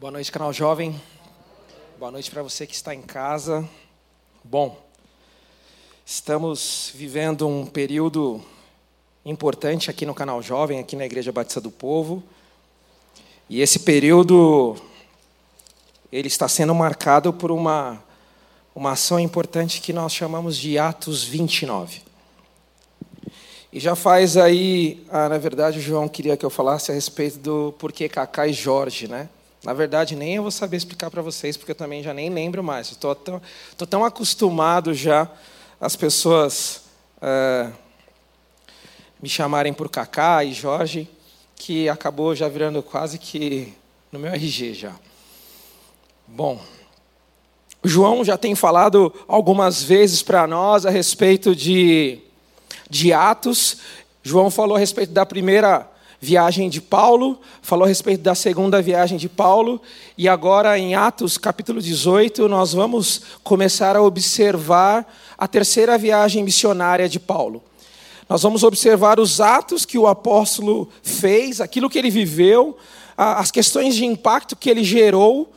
Boa noite, canal Jovem. Boa noite para você que está em casa. Bom, estamos vivendo um período importante aqui no canal Jovem, aqui na Igreja Batista do Povo. E esse período ele está sendo marcado por uma uma ação importante que nós chamamos de Atos 29. E já faz aí, ah, na verdade, o João queria que eu falasse a respeito do porquê Cacá e Jorge, né? Na verdade, nem eu vou saber explicar para vocês, porque eu também já nem lembro mais. Estou tão, tô tão acostumado já as pessoas é, me chamarem por Cacá e Jorge, que acabou já virando quase que no meu RG já. Bom, João já tem falado algumas vezes para nós a respeito de, de Atos. João falou a respeito da primeira viagem de Paulo, falou a respeito da segunda viagem de Paulo, e agora em Atos capítulo 18, nós vamos começar a observar a terceira viagem missionária de Paulo. Nós vamos observar os atos que o apóstolo fez, aquilo que ele viveu, as questões de impacto que ele gerou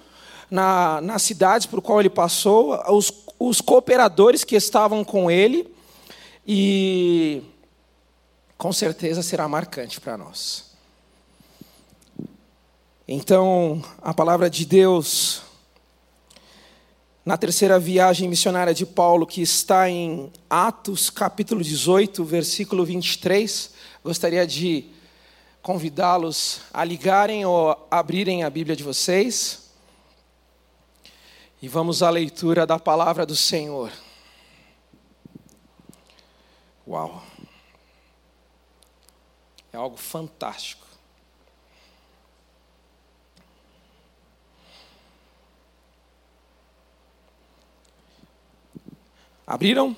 na, nas cidades por qual ele passou, os, os cooperadores que estavam com ele, e com certeza será marcante para nós. Então, a palavra de Deus, na terceira viagem missionária de Paulo, que está em Atos capítulo 18, versículo 23, gostaria de convidá-los a ligarem ou abrirem a Bíblia de vocês. E vamos à leitura da palavra do Senhor. Uau! É algo fantástico. Abriram?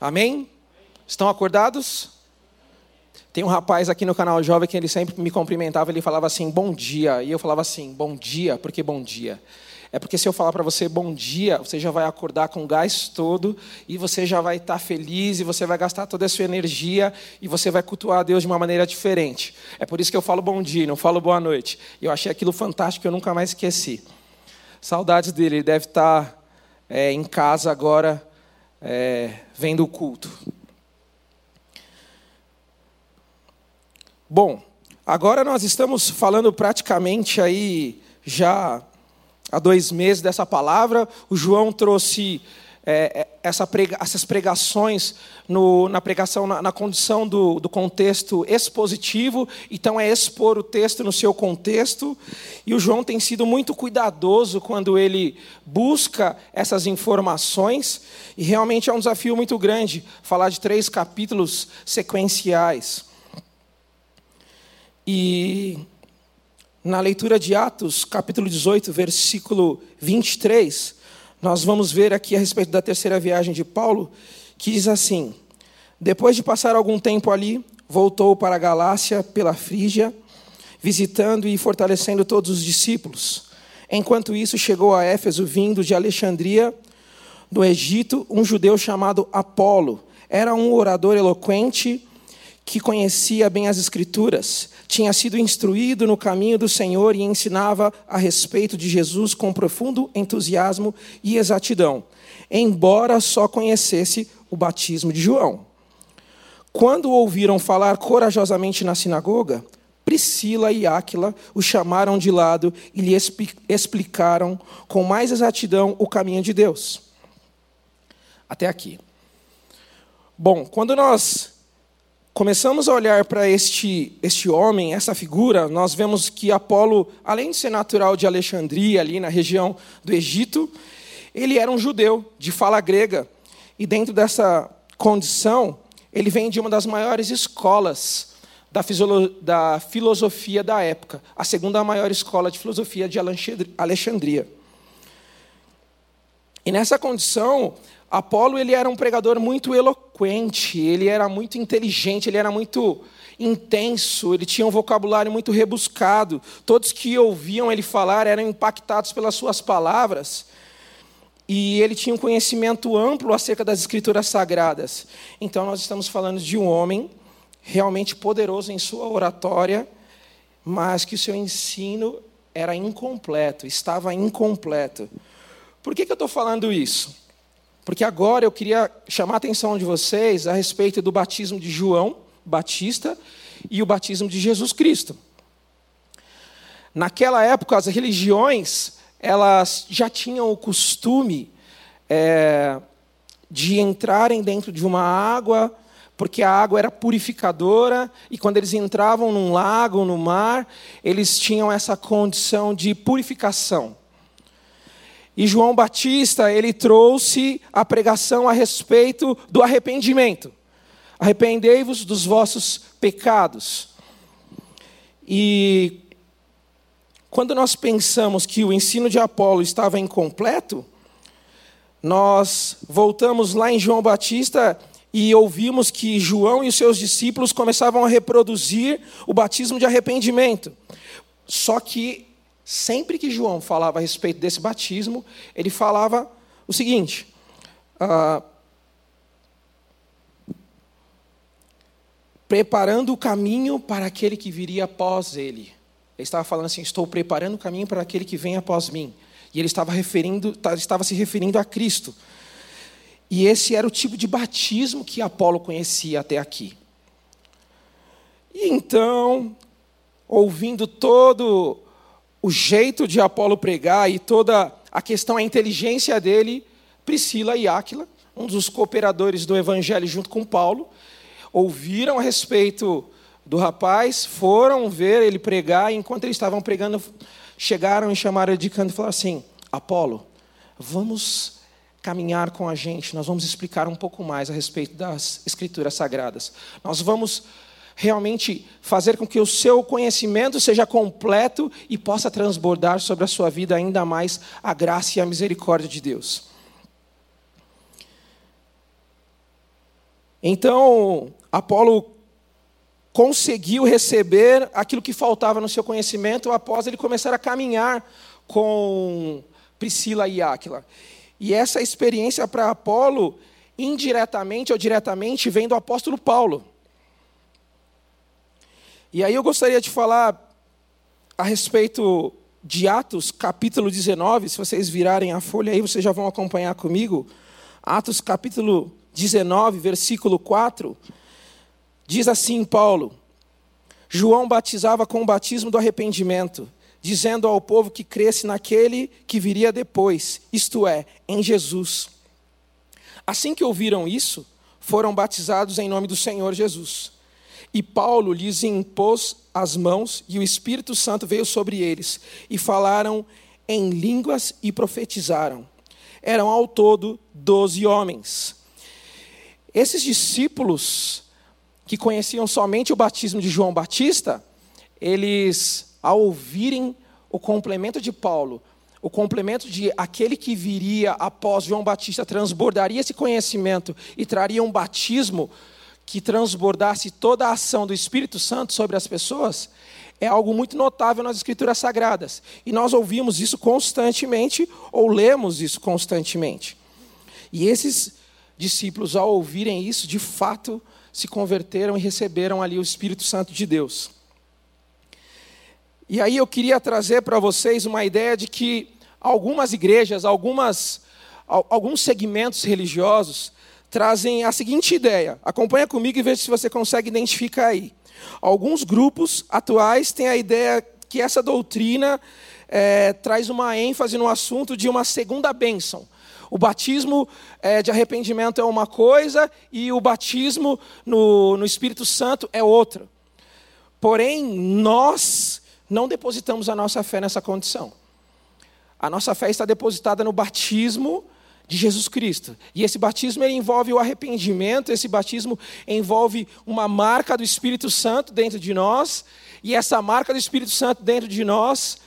Amém? Estão acordados? Tem um rapaz aqui no canal Jovem que ele sempre me cumprimentava, ele falava assim, bom dia. E eu falava assim, bom dia, por que bom dia? É porque se eu falar para você bom dia, você já vai acordar com o gás todo e você já vai estar tá feliz e você vai gastar toda a sua energia e você vai cultuar a Deus de uma maneira diferente. É por isso que eu falo bom dia, não falo boa noite. Eu achei aquilo fantástico, eu nunca mais esqueci. Saudades dele, ele deve estar tá, é, em casa agora é, vendo o culto. Bom, agora nós estamos falando praticamente aí já há dois meses dessa palavra. O João trouxe é, é, essa prega, essas pregações no, na pregação, na, na condição do, do, contexto expositivo, então é expor o texto no seu contexto, e o João tem sido muito cuidadoso quando ele busca essas informações, e realmente é um desafio muito grande falar de três capítulos sequenciais. E na leitura de Atos, capítulo 18, versículo 23, nós vamos ver aqui a respeito da terceira viagem de Paulo, que diz assim: Depois de passar algum tempo ali, voltou para a Galácia pela Frígia, visitando e fortalecendo todos os discípulos. Enquanto isso, chegou a Éfeso, vindo de Alexandria, do Egito, um judeu chamado Apolo. Era um orador eloquente que conhecia bem as Escrituras, tinha sido instruído no caminho do Senhor e ensinava a respeito de Jesus com profundo entusiasmo e exatidão, embora só conhecesse o batismo de João. Quando ouviram falar corajosamente na sinagoga, Priscila e Áquila o chamaram de lado e lhe explicaram com mais exatidão o caminho de Deus. Até aqui. Bom, quando nós começamos a olhar para este, este homem, essa figura, nós vemos que Apolo, além de ser natural de Alexandria, ali na região do Egito, ele era um judeu de fala grega. E dentro dessa condição, ele vem de uma das maiores escolas da, da filosofia da época, a segunda maior escola de filosofia de Alexandria. E nessa condição, Apolo ele era um pregador muito eloquente, ele era muito inteligente, ele era muito intenso, ele tinha um vocabulário muito rebuscado. Todos que ouviam ele falar eram impactados pelas suas palavras. E ele tinha um conhecimento amplo acerca das escrituras sagradas. Então nós estamos falando de um homem realmente poderoso em sua oratória, mas que o seu ensino era incompleto, estava incompleto. Por que, que eu estou falando isso? Porque agora eu queria chamar a atenção de vocês a respeito do batismo de João Batista e o batismo de Jesus Cristo. Naquela época, as religiões elas já tinham o costume é, de entrarem dentro de uma água, porque a água era purificadora, e quando eles entravam num lago, no mar, eles tinham essa condição de purificação. E João Batista, ele trouxe a pregação a respeito do arrependimento. Arrependei-vos dos vossos pecados. E quando nós pensamos que o ensino de Apolo estava incompleto, nós voltamos lá em João Batista e ouvimos que João e os seus discípulos começavam a reproduzir o batismo de arrependimento. Só que sempre que João falava a respeito desse batismo, ele falava o seguinte: ah, preparando o caminho para aquele que viria após ele. Ele estava falando assim: estou preparando o caminho para aquele que vem após mim. E ele estava, referindo, tá, estava se referindo a Cristo. E esse era o tipo de batismo que Apolo conhecia até aqui. E então, ouvindo todo o jeito de Apolo pregar e toda a questão, a inteligência dele, Priscila e Áquila, um dos cooperadores do evangelho junto com Paulo, ouviram a respeito do rapaz, foram ver ele pregar, e enquanto eles estavam pregando, chegaram e chamaram ele de canto e falaram assim: Apolo, vamos caminhar com a gente, nós vamos explicar um pouco mais a respeito das Escrituras Sagradas. Nós vamos realmente fazer com que o seu conhecimento seja completo e possa transbordar sobre a sua vida ainda mais a graça e a misericórdia de Deus. Então, Apolo conseguiu receber aquilo que faltava no seu conhecimento após ele começar a caminhar com Priscila e Áquila. E essa experiência para Apolo, indiretamente ou diretamente, vem do apóstolo Paulo. E aí eu gostaria de falar a respeito de Atos, capítulo 19. Se vocês virarem a folha aí, vocês já vão acompanhar comigo. Atos, capítulo 19, versículo 4. Diz assim Paulo: João batizava com o batismo do arrependimento, dizendo ao povo que cresce naquele que viria depois, isto é, em Jesus. Assim que ouviram isso, foram batizados em nome do Senhor Jesus. E Paulo lhes impôs as mãos, e o Espírito Santo veio sobre eles, e falaram em línguas e profetizaram. Eram ao todo doze homens. Esses discípulos que conheciam somente o batismo de João Batista, eles, ao ouvirem o complemento de Paulo, o complemento de aquele que viria após João Batista transbordaria esse conhecimento e traria um batismo que transbordasse toda a ação do Espírito Santo sobre as pessoas, é algo muito notável nas Escrituras Sagradas. E nós ouvimos isso constantemente, ou lemos isso constantemente. E esses discípulos, ao ouvirem isso, de fato, se converteram e receberam ali o Espírito Santo de Deus. E aí eu queria trazer para vocês uma ideia de que algumas igrejas, algumas, alguns segmentos religiosos trazem a seguinte ideia. Acompanha comigo e veja se você consegue identificar aí. Alguns grupos atuais têm a ideia que essa doutrina é, traz uma ênfase no assunto de uma segunda bênção. O batismo é, de arrependimento é uma coisa e o batismo no, no Espírito Santo é outra. Porém, nós não depositamos a nossa fé nessa condição. A nossa fé está depositada no batismo de Jesus Cristo. E esse batismo envolve o arrependimento, esse batismo envolve uma marca do Espírito Santo dentro de nós, e essa marca do Espírito Santo dentro de nós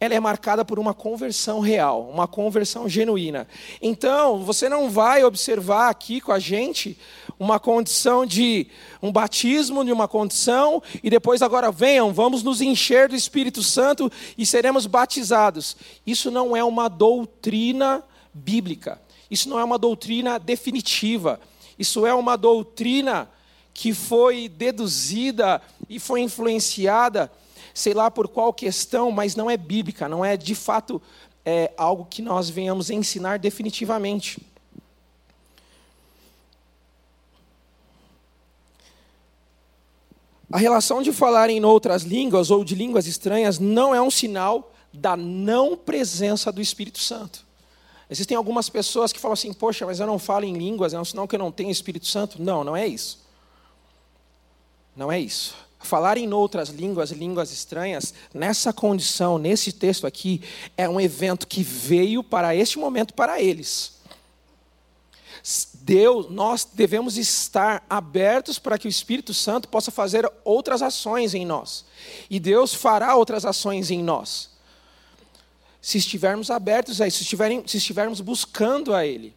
ela é marcada por uma conversão real, uma conversão genuína. Então, você não vai observar aqui com a gente uma condição de um batismo de uma condição e depois agora venham, vamos nos encher do Espírito Santo e seremos batizados. Isso não é uma doutrina bíblica. Isso não é uma doutrina definitiva. Isso é uma doutrina que foi deduzida e foi influenciada sei lá por qual questão, mas não é bíblica, não é de fato é, algo que nós venhamos ensinar definitivamente. A relação de falar em outras línguas ou de línguas estranhas não é um sinal da não presença do Espírito Santo. Existem algumas pessoas que falam assim: Poxa, mas eu não falo em línguas, é um sinal que eu não tenho Espírito Santo. Não, não é isso. Não é isso. Falar em outras línguas, línguas estranhas, nessa condição, nesse texto aqui, é um evento que veio para este momento para eles. Deus, nós devemos estar abertos para que o Espírito Santo possa fazer outras ações em nós. E Deus fará outras ações em nós. Se estivermos abertos a isso, se, estiverem, se estivermos buscando a Ele.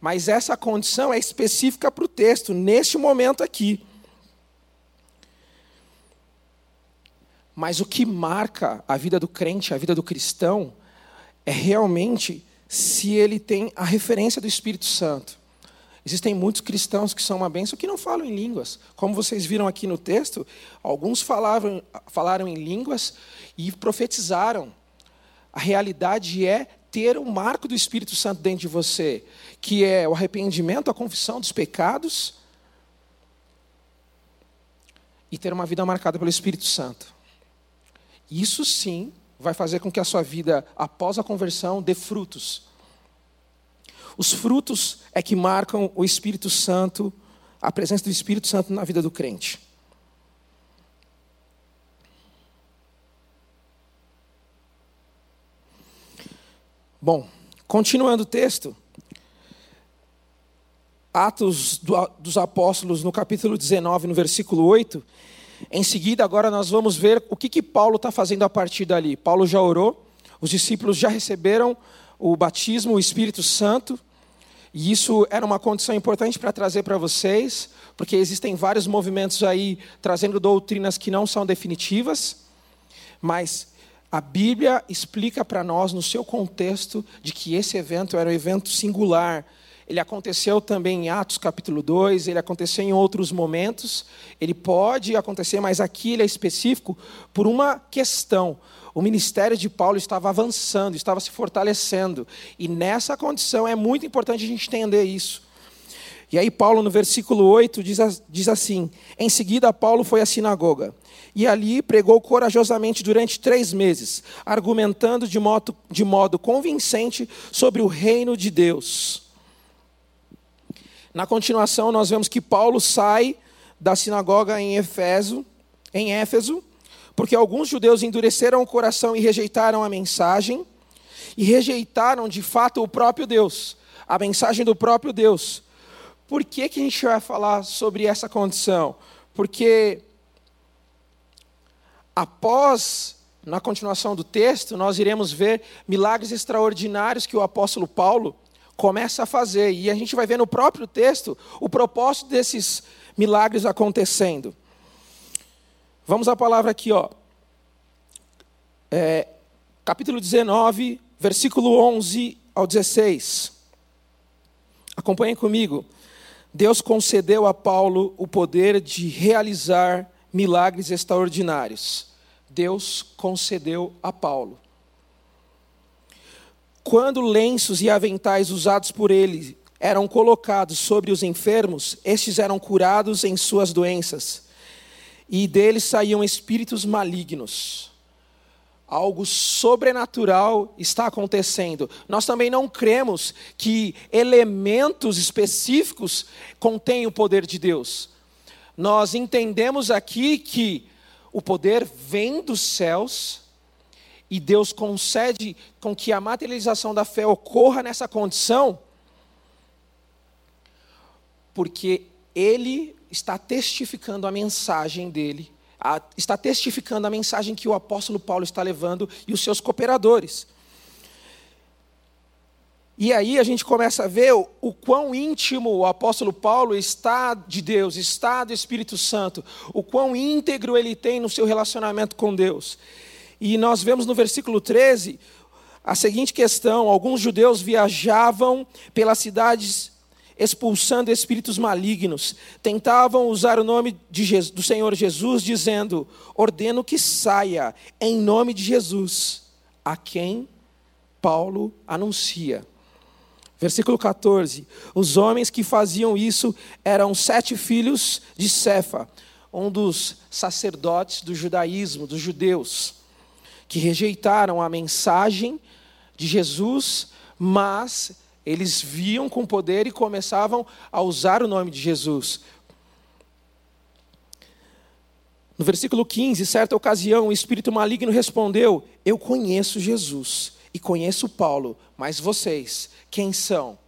Mas essa condição é específica para o texto, neste momento aqui. Mas o que marca a vida do crente, a vida do cristão, é realmente se ele tem a referência do Espírito Santo. Existem muitos cristãos que são uma bênção que não falam em línguas. Como vocês viram aqui no texto, alguns falavam, falaram em línguas e profetizaram. A realidade é ter o marco do Espírito Santo dentro de você, que é o arrependimento, a confissão dos pecados e ter uma vida marcada pelo Espírito Santo. Isso sim vai fazer com que a sua vida, após a conversão, dê frutos. Os frutos é que marcam o Espírito Santo, a presença do Espírito Santo na vida do crente. Bom, continuando o texto, Atos dos Apóstolos, no capítulo 19, no versículo 8, em seguida, agora nós vamos ver o que, que Paulo está fazendo a partir dali. Paulo já orou, os discípulos já receberam o batismo, o Espírito Santo, e isso era uma condição importante para trazer para vocês, porque existem vários movimentos aí trazendo doutrinas que não são definitivas, mas a Bíblia explica para nós, no seu contexto, de que esse evento era um evento singular, ele aconteceu também em Atos capítulo 2, ele aconteceu em outros momentos, ele pode acontecer, mas aqui ele é específico por uma questão. O ministério de Paulo estava avançando, estava se fortalecendo, e nessa condição é muito importante a gente entender isso. E aí, Paulo, no versículo 8, diz, assim: Em seguida, Paulo foi à sinagoga, e ali pregou corajosamente durante três meses, argumentando de modo, de modo convincente sobre o reino de Deus na continuação, nós vemos que Paulo sai da sinagoga em Éfeso, em Éfeso, porque alguns judeus endureceram o coração e rejeitaram a mensagem, e rejeitaram de fato o próprio Deus, a mensagem do próprio Deus. Por que, que a gente vai falar sobre essa condição? Porque após, na continuação do texto, nós iremos ver milagres extraordinários que o apóstolo Paulo começa a fazer. E a gente vai ver no próprio texto o propósito desses milagres acontecendo. Vamos à palavra aqui, ó. É, capítulo 19, versículo 11 ao 16. Acompanhem comigo. Deus concedeu a Paulo o poder de realizar milagres extraordinários. Deus concedeu a Paulo. Quando lenços e aventais usados por ele eram colocados sobre os enfermos, estes eram curados em suas doenças, e deles saíam espíritos malignos. Algo sobrenatural está acontecendo. Nós também não cremos que elementos específicos contêm o poder de Deus. Nós entendemos aqui que o poder vem dos céus e Deus concede com que a materialização da fé ocorra nessa condição, porque Ele está testificando a mensagem dele, a, está testificando a mensagem que o apóstolo Paulo está levando e os seus cooperadores. E aí a gente começa a ver o, o, quão íntimo o apóstolo Paulo está de Deus, está do Espírito Santo, o quão íntegro ele tem no seu relacionamento com Deus. E nós vemos no versículo 13 a seguinte questão: alguns judeus viajavam pelas cidades expulsando espíritos malignos, tentavam usar o nome Jesus, do Senhor Jesus, dizendo: Ordeno que saia em nome de Jesus, a quem Paulo anuncia. Versículo 14: Os homens que faziam isso eram sete filhos de Cefa, um dos sacerdotes do judaísmo, dos judeus, que rejeitaram a mensagem de Jesus, mas eles viam com poder e começavam a usar o nome de Jesus. No versículo 15, certa ocasião, o espírito maligno respondeu: Eu conheço Jesus e conheço Paulo, mas vocês, quem são?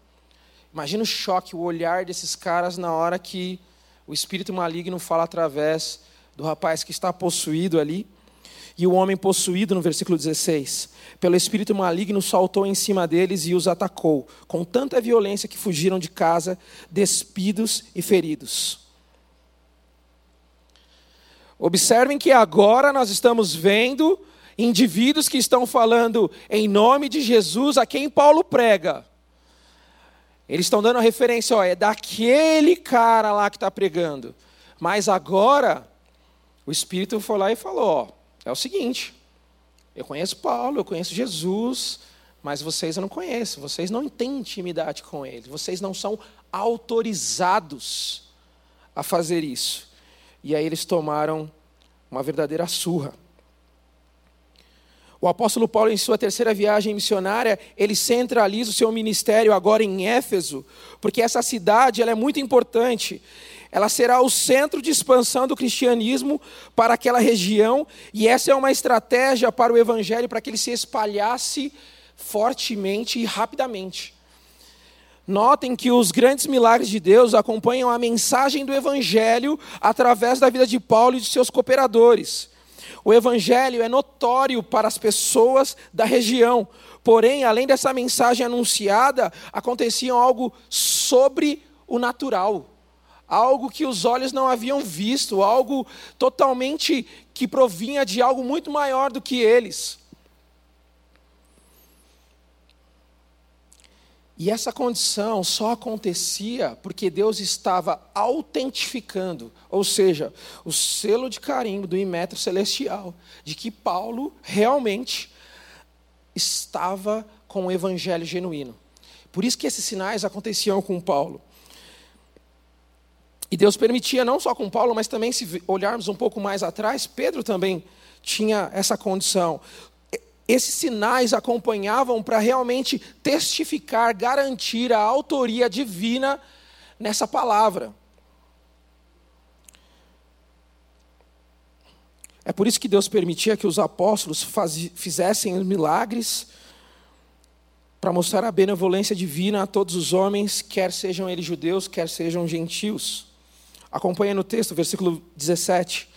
Imagina o choque, o olhar desses caras na hora que o espírito maligno fala através do rapaz que está possuído ali. E o homem possuído, no versículo 16, pelo espírito maligno saltou em cima deles e os atacou, com tanta violência que fugiram de casa, despidos e feridos. Observem que agora nós estamos vendo indivíduos que estão falando em nome de Jesus a quem Paulo prega. Eles estão dando referência, ó, é daquele cara lá que está pregando. Mas agora, o Espírito foi lá e falou: ó, é o seguinte, eu conheço Paulo, eu conheço Jesus, mas vocês eu não conheço, vocês não têm intimidade com ele, vocês não são autorizados a fazer isso. E aí eles tomaram uma verdadeira surra. O apóstolo Paulo, em sua terceira viagem missionária, ele centraliza o seu ministério agora em Éfeso, porque essa cidade ela é muito importante. Ela será o centro de expansão do cristianismo para aquela região, e essa é uma estratégia para o evangelho, para que ele se espalhasse fortemente e rapidamente. Notem que os grandes milagres de Deus acompanham a mensagem do evangelho através da vida de Paulo e de seus cooperadores. O evangelho é notório para as pessoas da região. Porém, além dessa mensagem anunciada, acontecia algo sobre o natural. Algo que os olhos não haviam visto, algo totalmente que provinha de algo muito maior do que eles. E essa condição só acontecia porque Deus estava autentificando, ou seja, o selo de carimbo do imetro celestial, de que Paulo realmente estava com o evangelho genuíno. Por isso que esses sinais aconteciam com Paulo. E Deus permitia não só com Paulo, mas também se olharmos um pouco mais atrás, Pedro também tinha essa condição esses sinais acompanhavam para realmente testificar, garantir a autoria divina nessa palavra. É por isso que Deus permitia que os apóstolos faz, fizessem milagres para mostrar a benevolência divina a todos os homens, quer sejam eles judeus, quer sejam gentios. Acompanhe no texto, versículo 17.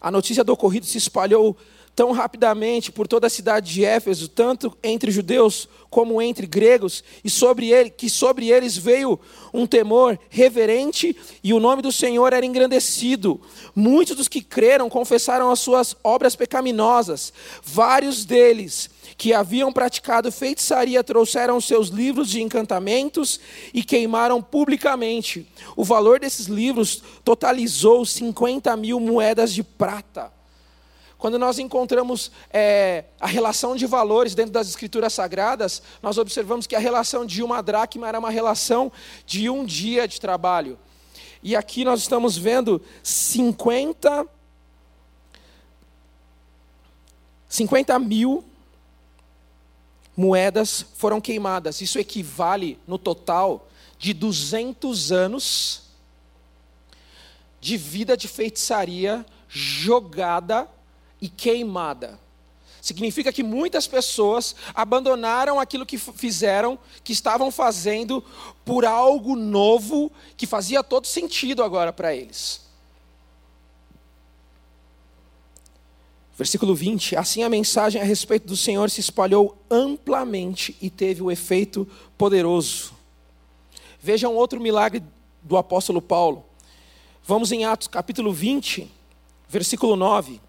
A notícia do ocorrido se espalhou tão rapidamente por toda a cidade de Éfeso, tanto entre judeus como entre gregos, e sobre ele, que sobre eles veio um temor reverente e o nome do Senhor era engrandecido. Muitos dos que creram confessaram as suas obras pecaminosas. Vários deles que haviam praticado feitiçaria trouxeram seus livros de encantamentos e queimaram publicamente. O valor desses livros totalizou 50 mil moedas de prata. Quando nós encontramos é, a relação de valores dentro das escrituras sagradas, nós observamos que a relação de uma dracma era uma relação de um dia de trabalho. E aqui nós estamos vendo 50, 50 mil moedas foram queimadas. Isso equivale, no total, de 200 anos de vida de feitiçaria jogada e queimada. Significa que muitas pessoas abandonaram aquilo que fizeram, que estavam fazendo, por algo novo que fazia todo sentido agora para eles. Versículo 20: Assim a mensagem a respeito do Senhor se espalhou amplamente e teve o um efeito poderoso. Vejam outro milagre do apóstolo Paulo. Vamos em Atos capítulo 20, versículo 9.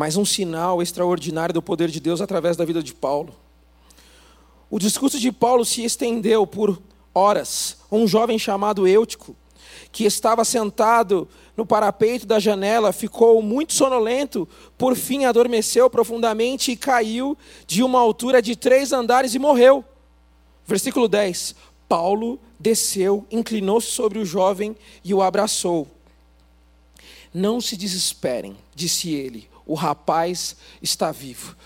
Mas um sinal extraordinário do poder de Deus através da vida de Paulo. O discurso de Paulo se estendeu por horas. Um jovem chamado Eutico, que estava sentado no parapeito da janela, ficou muito sonolento, por fim adormeceu profundamente e caiu de uma altura de três andares e morreu. Versículo 10: Paulo desceu, inclinou-se sobre o jovem e o abraçou. Não se desesperem, disse ele, o rapaz está vivo.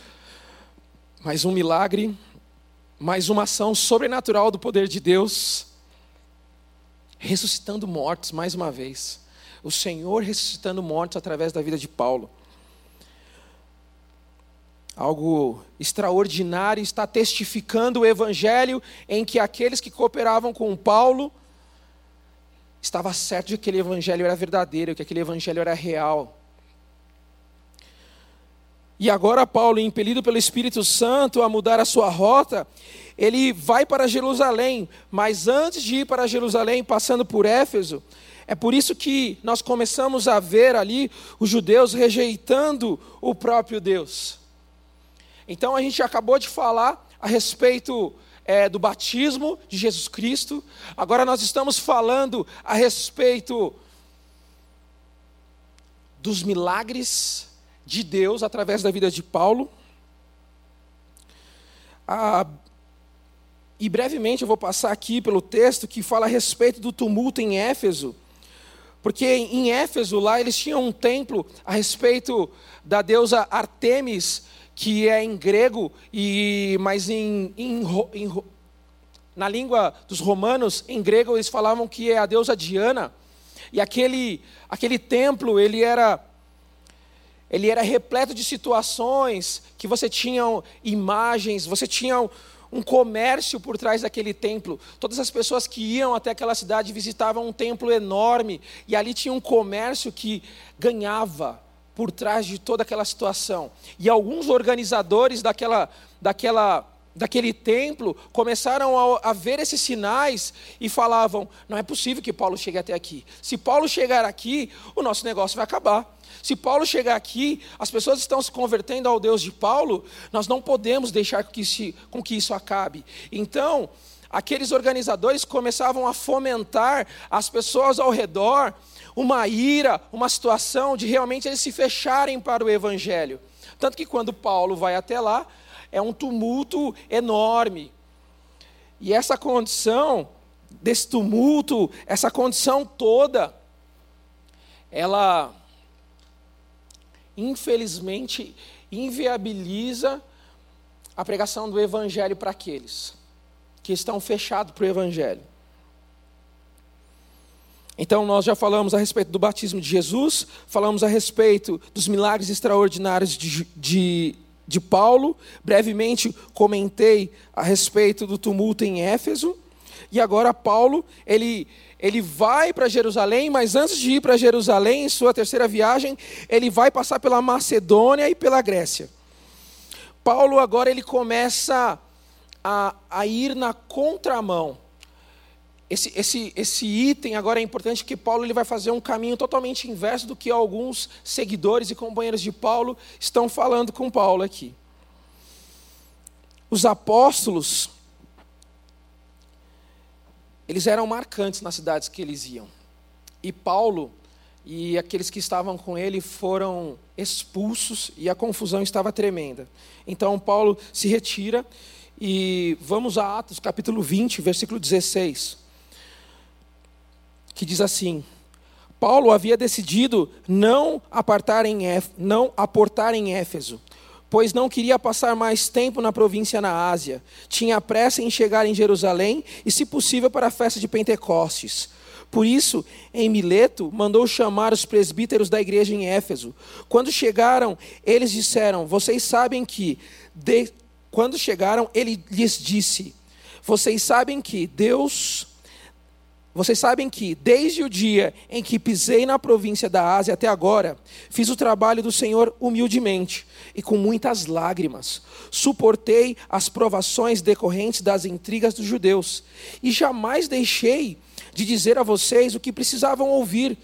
Mais um milagre, mais uma ação sobrenatural do poder de Deus, ressuscitando mortos mais uma vez. O Senhor ressuscitando mortos através da vida de Paulo. Algo extraordinário está testificando o evangelho em que aqueles que cooperavam com Paulo estava certo de que aquele evangelho era verdadeiro, que aquele evangelho era real. E agora Paulo, impelido pelo Espírito Santo a mudar a sua rota, ele vai para Jerusalém, mas antes de ir para Jerusalém, passando por Éfeso, é por isso que nós começamos a ver ali os judeus rejeitando o próprio Deus. Então a gente acabou de falar a respeito é, do batismo de Jesus Cristo, agora nós estamos falando a respeito dos milagres de Deus através da vida de Paulo. Ah, e brevemente eu vou passar aqui pelo texto que fala a respeito do tumulto em Éfeso. Porque em Éfeso, lá, eles tinham um templo a respeito da deusa Artemis, que é em grego, e mas em, em, em, na língua dos romanos, em grego, eles falavam que é a deusa Diana. E aquele, aquele templo, ele era ele era repleto de situações que você tinha imagens, você tinha um comércio por trás daquele templo. Todas as pessoas que iam até aquela cidade visitavam um templo enorme e ali tinha um comércio que ganhava por trás de toda aquela situação. E alguns organizadores daquela, daquela, daquele templo começaram a, a, ver esses sinais e falavam: não é possível que Paulo chegue até aqui. Se Paulo chegar aqui, o nosso negócio vai acabar. Se Paulo chegar aqui, as pessoas estão se convertendo ao Deus de Paulo, nós não podemos deixar que isso, com que isso acabe. Então, aqueles organizadores começavam a fomentar as pessoas ao redor uma ira, uma situação de realmente eles se fecharem para o evangelho. Tanto que quando Paulo vai até lá, é um tumulto enorme. E essa condição, desse tumulto, essa condição toda, ela, infelizmente, inviabiliza a pregação do evangelho para aqueles que estão fechados para o evangelho. Então, nós já falamos a respeito do batismo de Jesus, falamos a respeito dos milagres extraordinários de, de, de Paulo, brevemente comentei a respeito do tumulto em Éfeso, e agora Paulo, ele, ele vai para Jerusalém, mas antes de ir para Jerusalém, em sua terceira viagem, ele vai passar pela Macedônia e pela Grécia. Paulo agora ele começa a, a ir na contramão esse, esse, esse item agora é importante que Paulo ele vai fazer um caminho totalmente inverso do que alguns seguidores e companheiros de Paulo estão falando com Paulo aqui. Os apóstolos, eles eram marcantes nas cidades que eles iam. E Paulo e aqueles que estavam com ele foram expulsos e a confusão estava tremenda. Então Paulo se retira e vamos a Atos capítulo 20, versículo 16 que diz assim: Paulo havia decidido não apartar em não aportar em Éfeso, pois não queria passar mais tempo na província na Ásia. Tinha pressa em chegar em Jerusalém e, se possível, para a festa de Pentecostes. Por isso, em Mileto, mandou chamar os presbíteros da igreja em Éfeso. Quando chegaram, eles disseram: Vocês sabem que. De... Quando chegaram, ele lhes disse: Vocês sabem que Deus vocês sabem que, desde o dia em que pisei na província da Ásia até agora, fiz o trabalho do Senhor humildemente e com muitas lágrimas. Suportei as provações decorrentes das intrigas dos judeus e jamais deixei de dizer a vocês o que precisavam ouvir.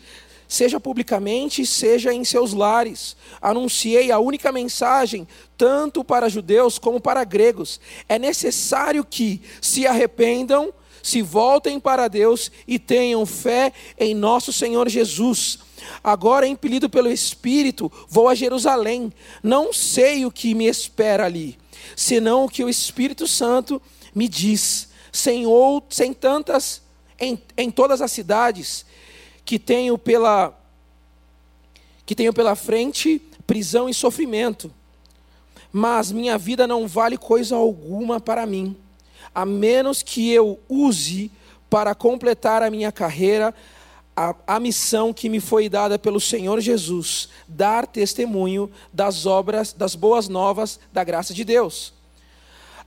seja publicamente, seja em seus lares. Anunciei a única mensagem, tanto para judeus como para gregos. É necessário que se arrependam, se voltem para Deus e tenham fé em nosso Senhor Jesus. Agora, impelido pelo Espírito, vou a Jerusalém. Não sei o que me espera ali, senão o que o Espírito Santo me diz. Sem, ou, sem tantas, em, em todas as cidades que tenho pela que tenho pela frente prisão e sofrimento. Mas minha vida não vale coisa alguma para mim, a menos que eu use para completar a minha carreira a, a, missão que me foi dada pelo Senhor Jesus, dar testemunho das obras, das boas novas da graça de Deus.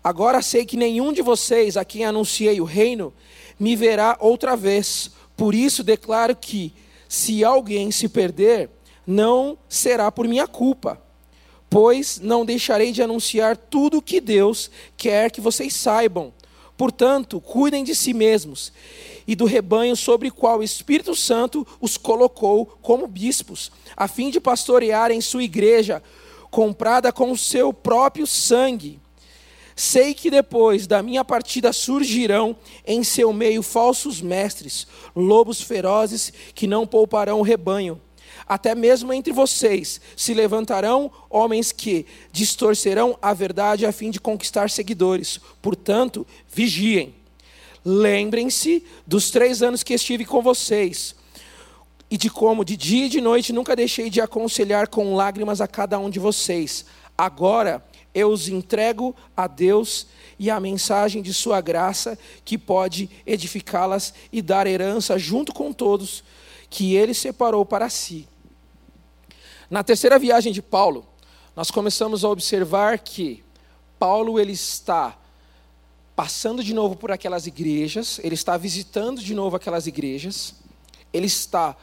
Agora sei que nenhum de vocês a quem anunciei o reino me verá outra vez, por isso declaro que, se alguém se perder, não será por minha culpa, pois não deixarei de anunciar tudo o que Deus quer que vocês saibam. Portanto, cuidem de si mesmos e do rebanho sobre o qual o Espírito Santo os colocou como bispos, a fim de pastorearem sua igreja, comprada com o seu próprio sangue. Sei que depois da minha partida surgirão em seu meio falsos mestres, lobos ferozes que não pouparão o rebanho. Até mesmo entre vocês se levantarão homens que distorcerão a verdade a fim de conquistar seguidores. Portanto, vigiem. Lembrem-se dos três anos que estive com vocês e de como, de dia e de noite, nunca deixei de aconselhar com lágrimas a cada um de vocês. Agora, eu os entrego a Deus e a mensagem de Sua graça, que pode edificá-las e dar herança junto com todos que Ele separou para si. Na terceira viagem de Paulo, nós começamos a observar que Paulo ele está passando de novo por aquelas igrejas, ele está visitando de novo aquelas igrejas, ele está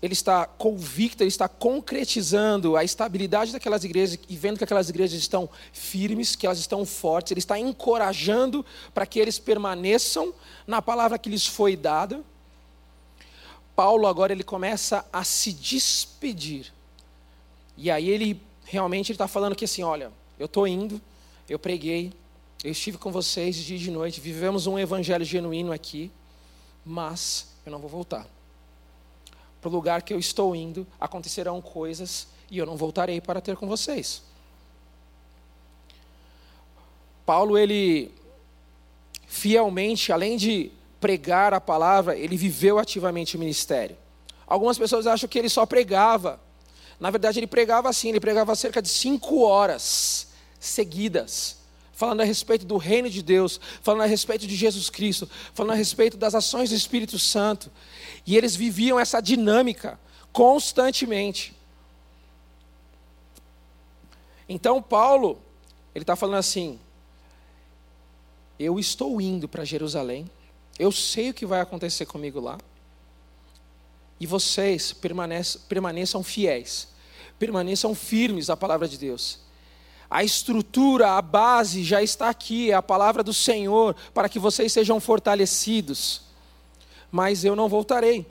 ele está convicto, ele está concretizando a estabilidade daquelas igrejas e vendo que aquelas igrejas estão firmes, que elas estão fortes, ele está encorajando para que eles permaneçam na palavra que lhes foi dada. Paulo agora ele começa a se despedir. E aí ele realmente está falando que assim, olha, eu estou indo, eu preguei, eu estive com vocês dia e de noite, vivemos um evangelho genuíno aqui, mas eu não vou voltar para o lugar que eu estou indo, acontecerão coisas e eu não voltarei para ter com vocês. Paulo, ele fielmente, além de pregar a palavra, ele viveu ativamente o ministério. Algumas pessoas acham que ele só pregava. Na verdade, ele pregava assim, ele pregava cerca de cinco horas seguidas falando a respeito do reino de Deus, falando a respeito de Jesus Cristo, falando a respeito das ações do Espírito Santo. E eles viviam essa dinâmica constantemente. Então, Paulo, ele está falando assim: eu estou indo para Jerusalém, eu sei o que vai acontecer comigo lá, e vocês permaneçam, fiéis, permaneçam firmes à palavra de Deus. A estrutura, a base já está aqui, é a palavra do Senhor, para que vocês sejam fortalecidos. Mas eu não voltarei.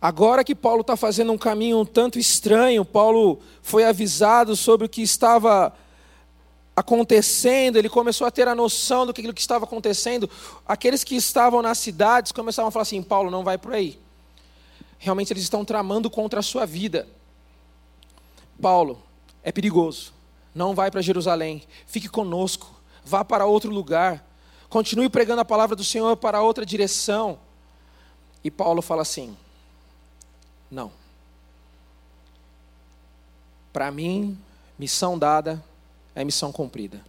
Agora que Paulo está fazendo um caminho um tanto estranho, Paulo foi avisado sobre o que estava acontecendo, ele começou a ter a noção do que, que estava acontecendo. Aqueles que estavam nas cidades começavam a falar assim: Paulo, não vai por aí. Realmente eles estão tramando contra a sua vida. Paulo, é perigoso. Não vai para Jerusalém. Fique conosco. Vá para outro lugar. Continue pregando a palavra do Senhor para outra direção. E Paulo fala assim: Não. Para mim, missão dada, é missão cumprida.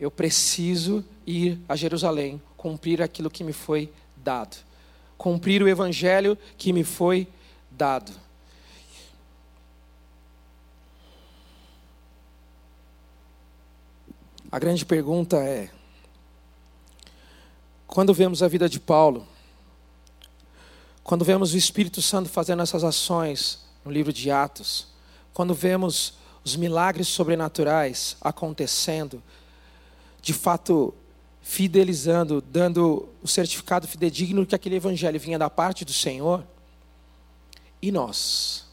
Eu preciso ir a Jerusalém, cumprir aquilo que me foi dado, cumprir o evangelho que me foi dado. A grande pergunta é: quando vemos a vida de Paulo, quando vemos o Espírito Santo fazendo essas ações no livro de Atos, quando vemos os milagres sobrenaturais acontecendo, de fato fidelizando, dando o certificado fidedigno que aquele evangelho vinha da parte do Senhor. E nós?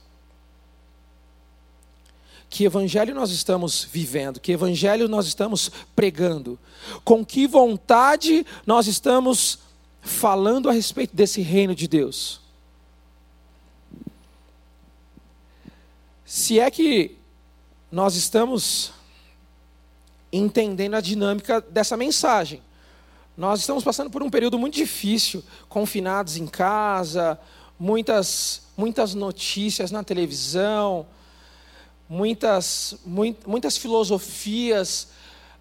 Que evangelho nós estamos vivendo? Que evangelho nós estamos pregando? Com que vontade nós estamos falando a respeito desse reino de Deus? Se é que nós estamos entendendo a dinâmica dessa mensagem. Nós estamos passando por um período muito difícil, confinados em casa, muitas, muitas notícias na televisão, muitas, muitas filosofias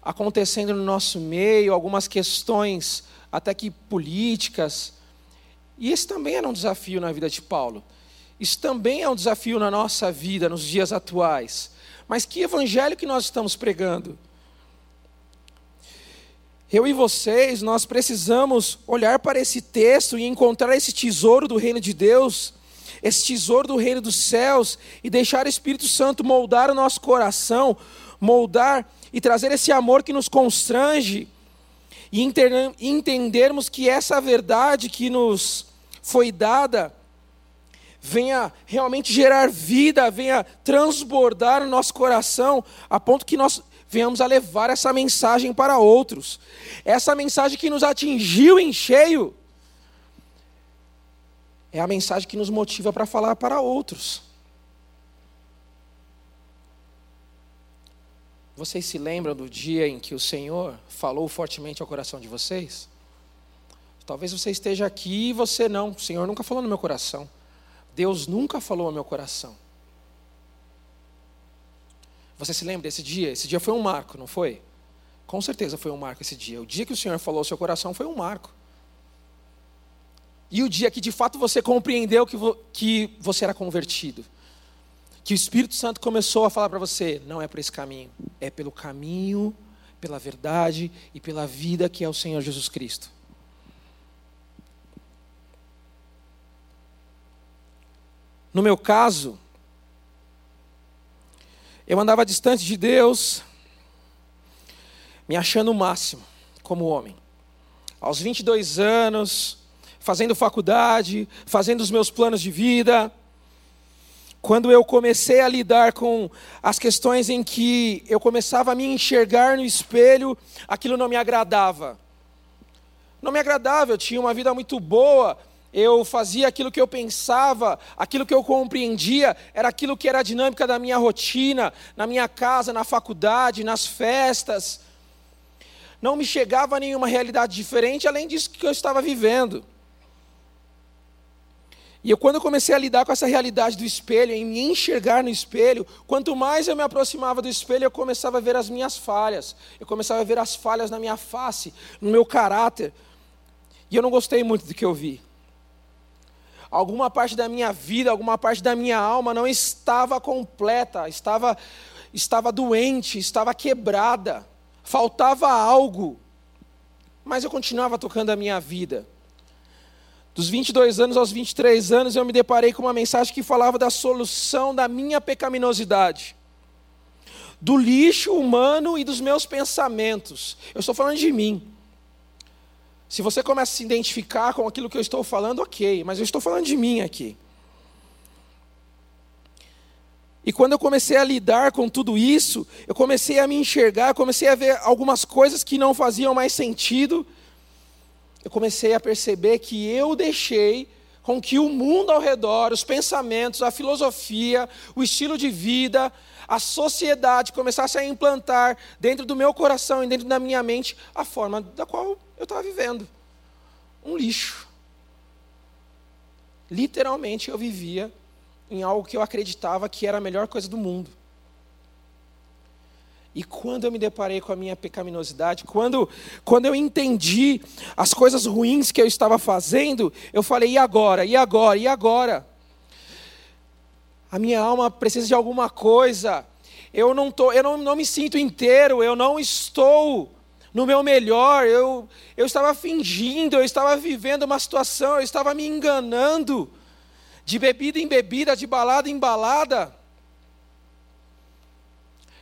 acontecendo no nosso meio, algumas questões até que políticas. E esse também era um desafio na vida de Paulo. Isso também é um desafio na nossa vida, nos dias atuais. Mas que evangelho que nós estamos pregando? Eu e vocês, nós precisamos olhar para esse texto e encontrar esse tesouro do reino de Deus, esse tesouro do reino dos céus, e deixar o Espírito Santo moldar o nosso coração, moldar e trazer esse amor que nos constrange, e entendermos que essa verdade que nos foi dada, venha realmente gerar vida, venha transbordar o nosso coração, a ponto que nós venhamos a levar essa mensagem para outros. Essa mensagem que nos atingiu em cheio é a mensagem que nos motiva para falar para outros. Vocês se lembram do dia em que o Senhor falou fortemente ao coração de vocês? Talvez você esteja aqui e você não. O Senhor nunca falou no meu coração. Deus nunca falou ao meu coração. Você se lembra desse dia? Esse dia foi um marco, não foi? Com certeza foi um marco esse dia. O dia que o Senhor falou ao seu coração foi um marco. E o dia que de fato você compreendeu que, vo que você era convertido. Que o Espírito Santo começou a falar para você: não é por esse caminho, é pelo caminho, pela verdade e pela vida que é o Senhor Jesus Cristo. No meu caso, eu andava distante de Deus, me achando o máximo como homem. Aos 22 anos, fazendo faculdade, fazendo os meus planos de vida, quando eu comecei a lidar com as questões em que eu começava a me enxergar no espelho, aquilo não me agradava. Não me agradava, eu tinha uma vida muito boa, eu fazia aquilo que eu pensava, aquilo que eu compreendia, era aquilo que era a dinâmica da minha rotina, na minha casa, na faculdade, nas festas. Não me chegava a nenhuma realidade diferente além disso que eu estava vivendo. E eu, quando eu comecei a lidar com essa realidade do espelho, em me enxergar no espelho, quanto mais eu me aproximava do espelho, eu começava a ver as minhas falhas. Eu começava a ver as falhas na minha face, no meu caráter. E eu não gostei muito do que eu vi alguma parte da minha vida, alguma parte da minha alma não estava completa, estava, estava doente, estava quebrada, faltava algo. Mas eu continuava tocando a minha vida. Dos 22 anos aos 23 anos, eu me deparei com uma mensagem que falava da solução da minha pecaminosidade, do lixo humano e dos meus pensamentos. Eu estou falando de mim. Se você começa a se identificar com aquilo que eu estou falando, ok, mas eu estou falando de mim aqui. E quando eu comecei a lidar com tudo isso, eu comecei a me enxergar, comecei a ver algumas coisas que não faziam mais sentido. Eu comecei a perceber que eu deixei com que o mundo ao redor, os pensamentos, a filosofia, o estilo de vida, a sociedade começasse a implantar dentro do meu coração e dentro da minha mente a forma da qual eu estava vivendo. Um lixo. Literalmente eu vivia em algo que eu acreditava que era a melhor coisa do mundo. E quando eu me deparei com a minha pecaminosidade, quando, quando eu entendi as coisas ruins que eu estava fazendo, eu falei: e agora? E agora? E agora? A minha alma precisa de alguma coisa. Eu não, tô, eu não, não me sinto inteiro, eu não estou no meu melhor, eu, eu estava fingindo, eu estava vivendo uma situação, eu estava me enganando, de bebida em bebida, de balada em balada.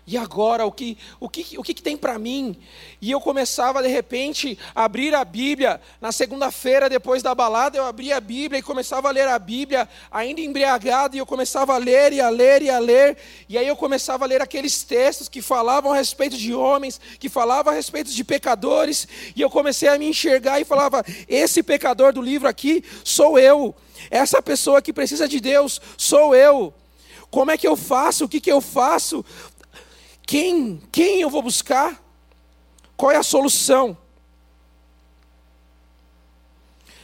E agora, o que, o que, o que, tem para mim? E eu começava, de repente, a abrir a Bíblia. Na segunda-feira, depois da balada, eu abria a Bíblia e começava a ler a Bíblia, ainda embriagado, e eu começava a ler e a ler e a ler. E aí eu começava a ler aqueles textos que falavam a respeito de homens, que falavam a respeito de pecadores. E eu comecei a me enxergar e falava: esse pecador do livro aqui sou eu. Essa pessoa que precisa de Deus sou eu. Como é que eu faço? O que, que eu faço? Quem, quem eu vou buscar? Qual é a solução?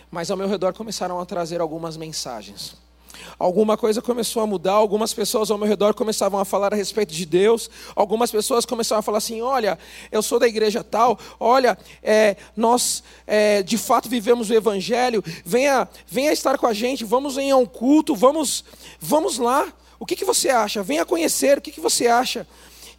Mas ao meu redor começaram a trazer algumas mensagens. Alguma coisa começou a mudar, algumas pessoas ao meu redor começavam a falar a respeito de Deus, algumas pessoas começaram a falar assim: olha, eu sou da igreja tal, olha, é, nós é, de fato vivemos o Evangelho, venha, venha estar com a gente, vamos em um culto, vamos, vamos lá. O que, que você acha? Venha conhecer, o que, que você acha?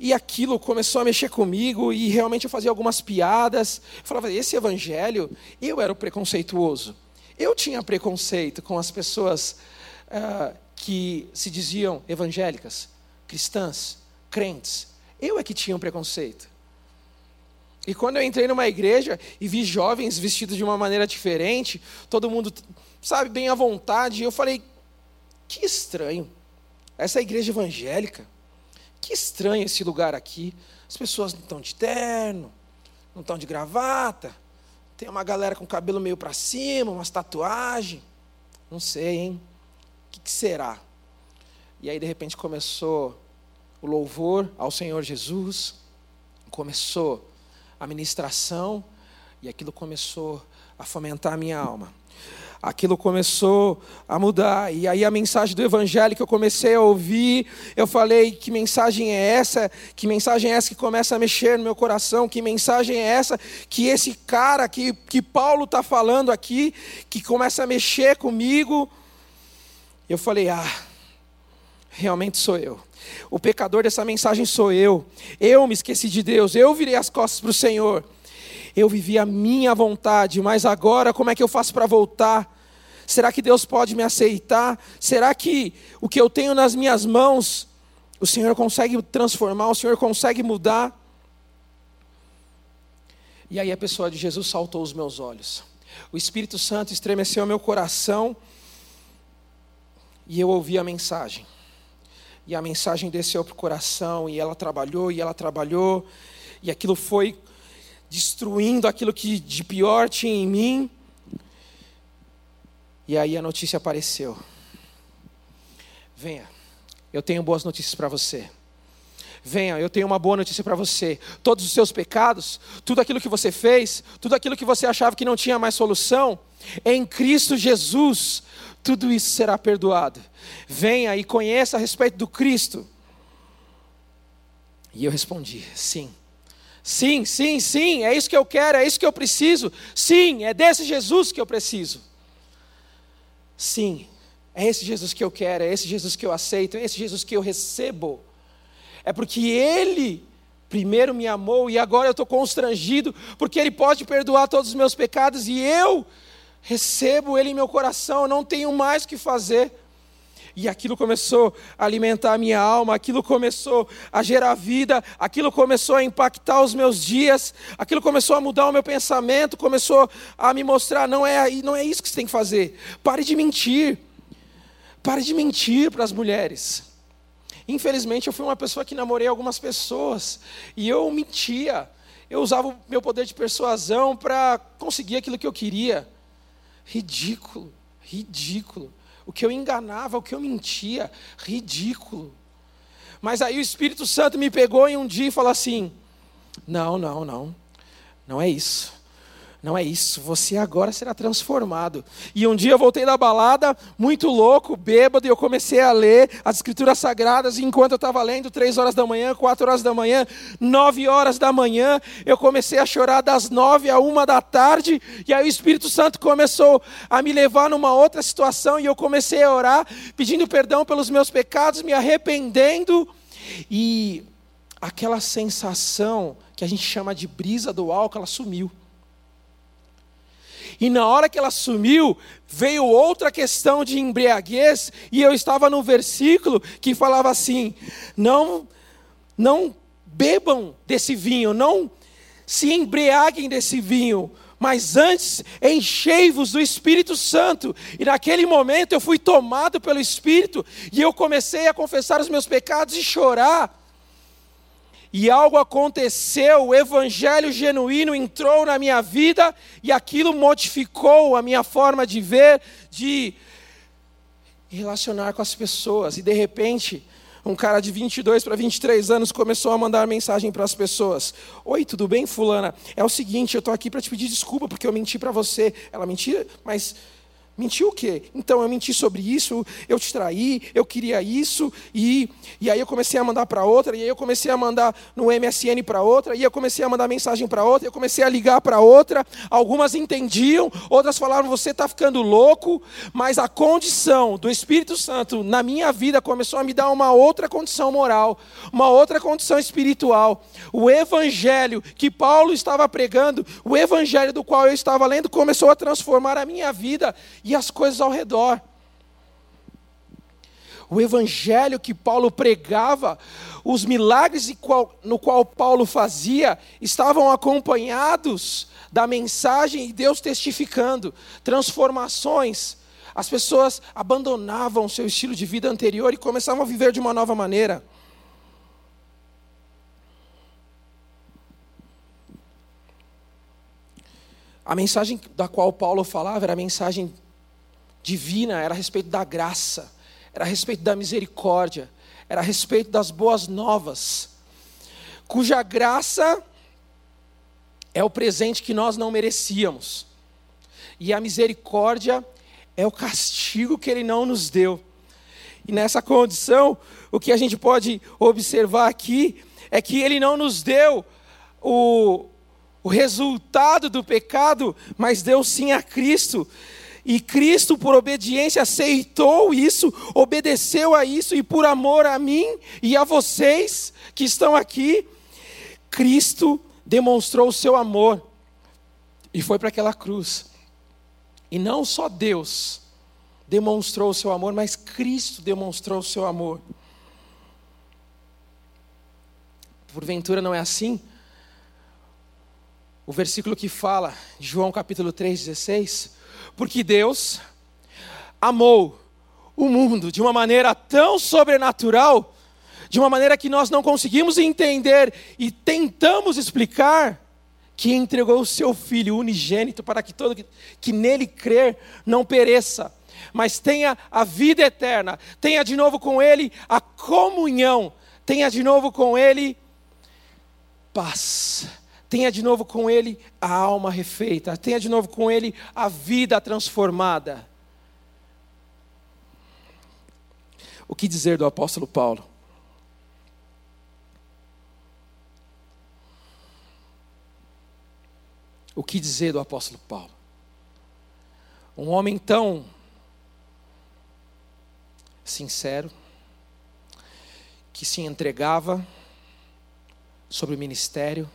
E aquilo começou a mexer comigo e realmente eu fazia algumas piadas. Eu falava, esse evangelho, eu era o preconceituoso. Eu tinha preconceito com as pessoas uh, que se diziam evangélicas, cristãs, crentes. Eu é que tinha um preconceito. E quando eu entrei numa igreja e vi jovens vestidos de uma maneira diferente, todo mundo, sabe, bem à vontade, eu falei: que estranho. Essa é igreja evangélica. Que estranho esse lugar aqui. As pessoas não estão de terno, não estão de gravata. Tem uma galera com o cabelo meio para cima, umas tatuagens. Não sei, hein? O que, que será? E aí, de repente, começou o louvor ao Senhor Jesus, começou a ministração, e aquilo começou a fomentar a minha alma aquilo começou a mudar. E aí a mensagem do evangelho que eu comecei a ouvir, eu falei: que mensagem é essa? Que mensagem é essa que começa a mexer no meu coração? Que mensagem é essa que esse cara que, que Paulo está falando aqui, que começa a mexer comigo? Eu falei: ah, realmente sou eu. O pecador dessa mensagem sou eu. Eu me esqueci de Deus, eu virei as costas para o Senhor eu vivi a minha vontade, mas agora como é que eu faço para voltar? Será que Deus pode me aceitar? Será que o que eu tenho nas minhas mãos, o Senhor consegue transformar, o Senhor consegue mudar? E aí a pessoa de Jesus saltou os meus olhos. O Espírito Santo estremeceu meu coração e eu ouvi a mensagem. E a mensagem desceu para o coração e ela trabalhou e ela trabalhou e aquilo foi destruindo aquilo que de pior tinha em mim. E aí a notícia apareceu. Venha, eu tenho boas notícias para você. Venha, eu tenho uma boa notícia para você. Todos os seus pecados, tudo aquilo que você fez, tudo aquilo que você achava que não tinha mais solução, em Cristo Jesus, tudo isso será perdoado. Venha e conheça a respeito do Cristo. E eu respondi: sim. Sim, sim, sim, é isso que eu quero, é isso que eu preciso. Sim, é desse Jesus que eu preciso. Sim, é esse Jesus que eu quero, é esse Jesus que eu aceito, é esse Jesus que eu recebo. É porque Ele primeiro me amou e agora eu estou constrangido, porque Ele pode perdoar todos os meus pecados e eu recebo Ele em meu coração, não tenho mais o que fazer. E aquilo começou a alimentar a minha alma, aquilo começou a gerar vida, aquilo começou a impactar os meus dias, aquilo começou a mudar o meu pensamento, começou a me mostrar: não é, não é isso que você tem que fazer. Pare de mentir. Pare de mentir para as mulheres. Infelizmente, eu fui uma pessoa que namorei algumas pessoas e eu mentia. Eu usava o meu poder de persuasão para conseguir aquilo que eu queria. Ridículo, ridículo o que eu enganava, o que eu mentia, ridículo. Mas aí o Espírito Santo me pegou em um dia e falou assim: Não, não, não, não é isso. Não é isso, você agora será transformado. E um dia eu voltei da balada, muito louco, bêbado, e eu comecei a ler as escrituras sagradas, e enquanto eu estava lendo, três horas da manhã, quatro horas da manhã, nove horas da manhã, eu comecei a chorar das nove a uma da tarde, e aí o Espírito Santo começou a me levar numa outra situação, e eu comecei a orar, pedindo perdão pelos meus pecados, me arrependendo, e aquela sensação que a gente chama de brisa do álcool, ela sumiu. E na hora que ela sumiu, veio outra questão de embriaguez, e eu estava no versículo que falava assim: não, não bebam desse vinho, não se embriaguem desse vinho, mas antes enchei-vos do Espírito Santo. E naquele momento eu fui tomado pelo Espírito e eu comecei a confessar os meus pecados e chorar. E algo aconteceu, o evangelho genuíno entrou na minha vida e aquilo modificou a minha forma de ver, de relacionar com as pessoas. E de repente, um cara de 22 para 23 anos começou a mandar mensagem para as pessoas: Oi, tudo bem, Fulana? É o seguinte, eu estou aqui para te pedir desculpa porque eu menti para você. Ela mentia, mas Mentiu o quê? Então eu menti sobre isso, eu te traí, eu queria isso, e, e aí eu comecei a mandar para outra, e aí eu comecei a mandar no MSN para outra, e eu comecei a mandar mensagem para outra, eu comecei a ligar para outra. Algumas entendiam, outras falaram: você está ficando louco, mas a condição do Espírito Santo na minha vida começou a me dar uma outra condição moral, uma outra condição espiritual. O evangelho que Paulo estava pregando, o evangelho do qual eu estava lendo, começou a transformar a minha vida e as coisas ao redor. O evangelho que Paulo pregava, os milagres no qual Paulo fazia, estavam acompanhados da mensagem e Deus testificando transformações. As pessoas abandonavam seu estilo de vida anterior e começavam a viver de uma nova maneira. A mensagem da qual Paulo falava era a mensagem divina, era a respeito da graça, era a respeito da misericórdia, era a respeito das boas novas, cuja graça é o presente que nós não merecíamos, e a misericórdia é o castigo que Ele não nos deu. E nessa condição, o que a gente pode observar aqui é que Ele não nos deu o, o resultado do pecado, mas deu sim a Cristo. E Cristo, por obediência, aceitou isso, obedeceu a isso, e por amor a mim e a vocês que estão aqui, Cristo demonstrou o seu amor e foi para aquela cruz. E não só Deus demonstrou o seu amor, mas Cristo demonstrou o seu amor. Porventura não é assim? O versículo que fala, João capítulo 3, 16 porque Deus amou o mundo de uma maneira tão sobrenatural, de uma maneira que nós não conseguimos entender e tentamos explicar, que entregou o seu Filho unigênito para que todo que nele crer não pereça, mas tenha a vida eterna, tenha de novo com Ele a comunhão, tenha de novo com Ele paz tenha de novo com Ele a alma refeita, tenha de novo com Ele a vida transformada. O que dizer do apóstolo Paulo? O que dizer do apóstolo Paulo? Um homem tão sincero, que se entregava sobre o ministério,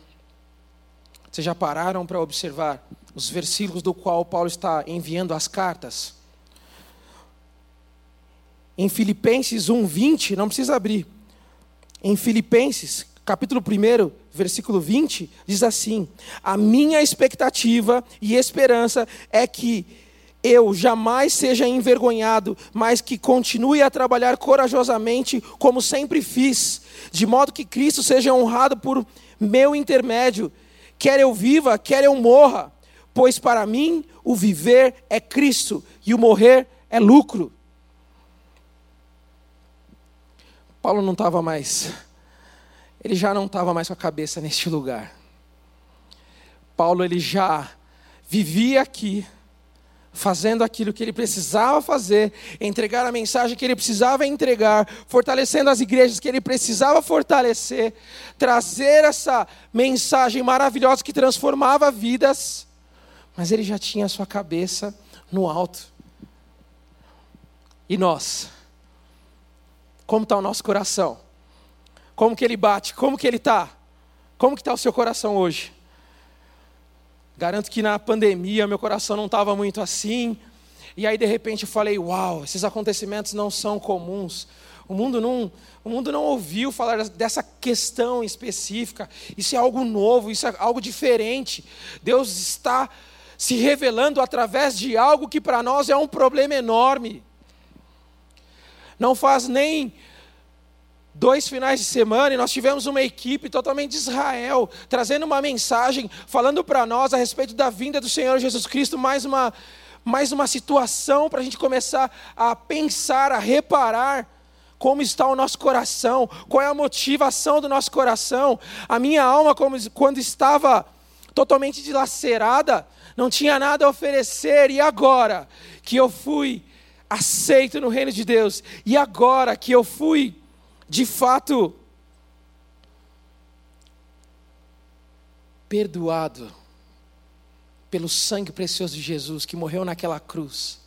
vocês já pararam para observar os versículos do qual Paulo está enviando as cartas? Em Filipenses 1:20, não precisa abrir. Em Filipenses, capítulo 1, versículo 20, diz assim: A minha expectativa e esperança é que eu jamais seja envergonhado, mas que continue a trabalhar corajosamente, como sempre fiz, de modo que Cristo seja honrado por meu intermédio Quer eu viva, quer eu morra, pois para mim o viver é Cristo e o morrer é lucro. Paulo não estava mais, ele já não estava mais com a cabeça neste lugar. Paulo ele já vivia aqui, fazendo aquilo que ele precisava fazer, entregar a mensagem que ele precisava entregar, fortalecendo as igrejas que ele precisava fortalecer, trazer essa mensagem maravilhosa que transformava vidas, mas ele já tinha a sua cabeça no alto. E nós? Como está o nosso coração? Como que ele bate? Como que ele está? Como que está o seu coração hoje? Garanto que na pandemia meu coração não estava muito assim. E aí de repente eu falei: Uau, esses acontecimentos não são comuns. O mundo não, o mundo não ouviu falar dessa questão específica. Isso é algo novo, isso é algo diferente. Deus está se revelando através de algo que para nós é um problema enorme. Não faz nem dois finais de semana e nós tivemos uma equipe totalmente de Israel, trazendo uma mensagem, falando para nós a respeito da vinda do Senhor Jesus Cristo, mais uma, mais uma situação para a gente começar a pensar, a reparar como está o nosso coração, qual é a motivação do nosso coração. A minha alma, quando estava totalmente dilacerada, não tinha nada a oferecer, e agora que eu fui aceito no reino de Deus, e agora que eu fui, de fato, perdoado pelo sangue precioso de Jesus que morreu naquela cruz,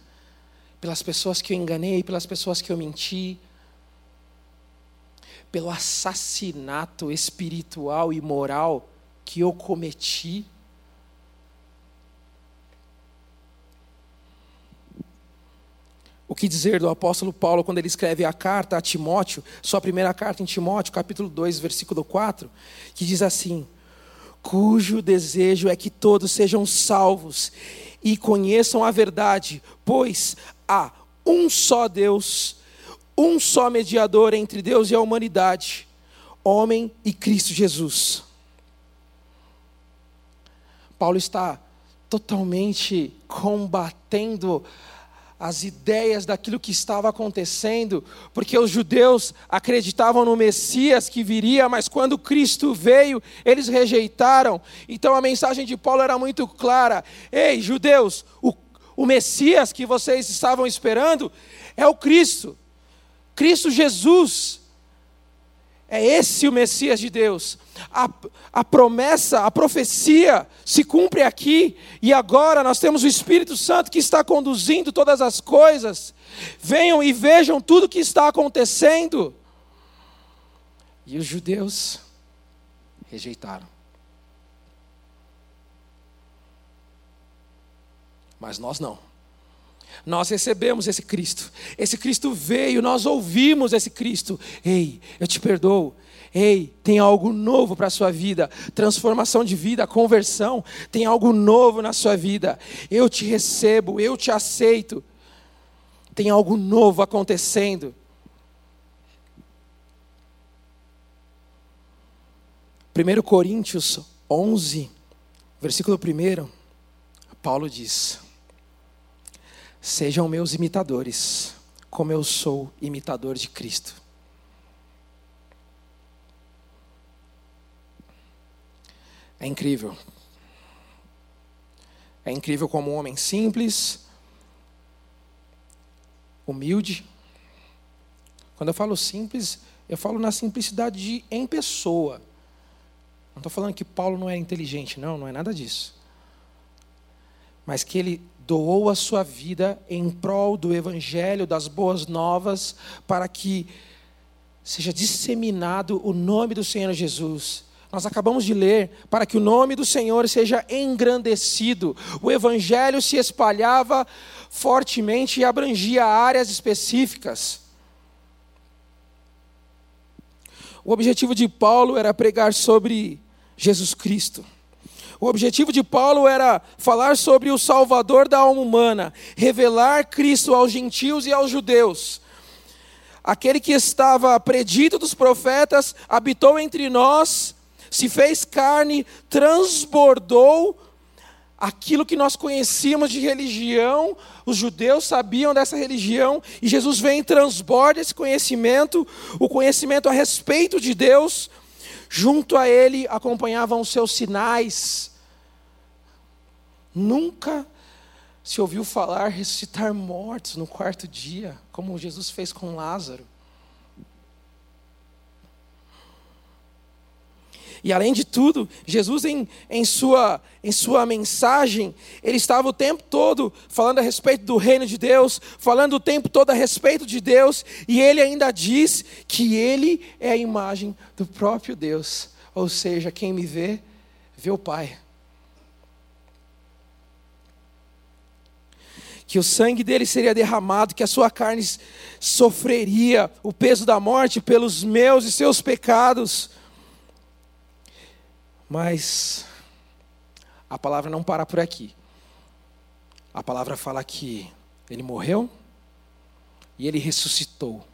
pelas pessoas que eu enganei, pelas pessoas que eu menti, pelo assassinato espiritual e moral que eu cometi. O que dizer do apóstolo Paulo quando ele escreve a carta a Timóteo, sua primeira carta em Timóteo, capítulo 2, versículo 4, que diz assim: Cujo desejo é que todos sejam salvos e conheçam a verdade, pois há um só Deus um só mediador entre Deus e a humanidade, homem e Cristo Jesus. Paulo está totalmente combatendo as ideias daquilo que estava acontecendo, porque os judeus acreditavam no Messias que viria, mas quando Cristo veio, eles rejeitaram. Então a mensagem de Paulo era muito clara: ei, judeus, o, o Messias que vocês estavam esperando é o Cristo. Cristo Jesus. É esse o Messias de Deus. A, a promessa, a profecia se cumpre aqui, e agora nós temos o Espírito Santo que está conduzindo todas as coisas. Venham e vejam tudo o que está acontecendo. E os judeus rejeitaram. Mas nós não. Nós recebemos esse Cristo. Esse Cristo veio, nós ouvimos esse Cristo. Ei, eu te perdoo. Ei, tem algo novo para a sua vida, transformação de vida, conversão, tem algo novo na sua vida. Eu te recebo, eu te aceito. Tem algo novo acontecendo. Primeiro Coríntios 11, versículo 1, Paulo diz: Sejam meus imitadores, como eu sou imitador de Cristo. É incrível. É incrível como um homem simples, humilde. Quando eu falo simples, eu falo na simplicidade de em pessoa. Não estou falando que Paulo não é inteligente, não, não é nada disso. Mas que ele doou a sua vida em prol do Evangelho, das boas novas, para que seja disseminado o nome do Senhor Jesus. Nós acabamos de ler, para que o nome do Senhor seja engrandecido. O Evangelho se espalhava fortemente e abrangia áreas específicas. O objetivo de Paulo era pregar sobre Jesus Cristo. O objetivo de Paulo era falar sobre o Salvador da alma humana, revelar Cristo aos gentios e aos judeus. Aquele que estava predito dos profetas, habitou entre nós, se fez carne, transbordou aquilo que nós conhecíamos de religião, os judeus sabiam dessa religião, e Jesus vem e transborda esse conhecimento, o conhecimento a respeito de Deus, junto a ele acompanhavam os seus sinais, Nunca se ouviu falar ressuscitar mortos no quarto dia, como Jesus fez com Lázaro. E além de tudo, Jesus, em, em, sua, em sua mensagem, ele estava o tempo todo falando a respeito do reino de Deus, falando o tempo todo a respeito de Deus, e ele ainda diz que ele é a imagem do próprio Deus. Ou seja, quem me vê, vê o Pai. Que o sangue dele seria derramado, que a sua carne sofreria o peso da morte pelos meus e seus pecados. Mas a palavra não para por aqui. A palavra fala que ele morreu e ele ressuscitou.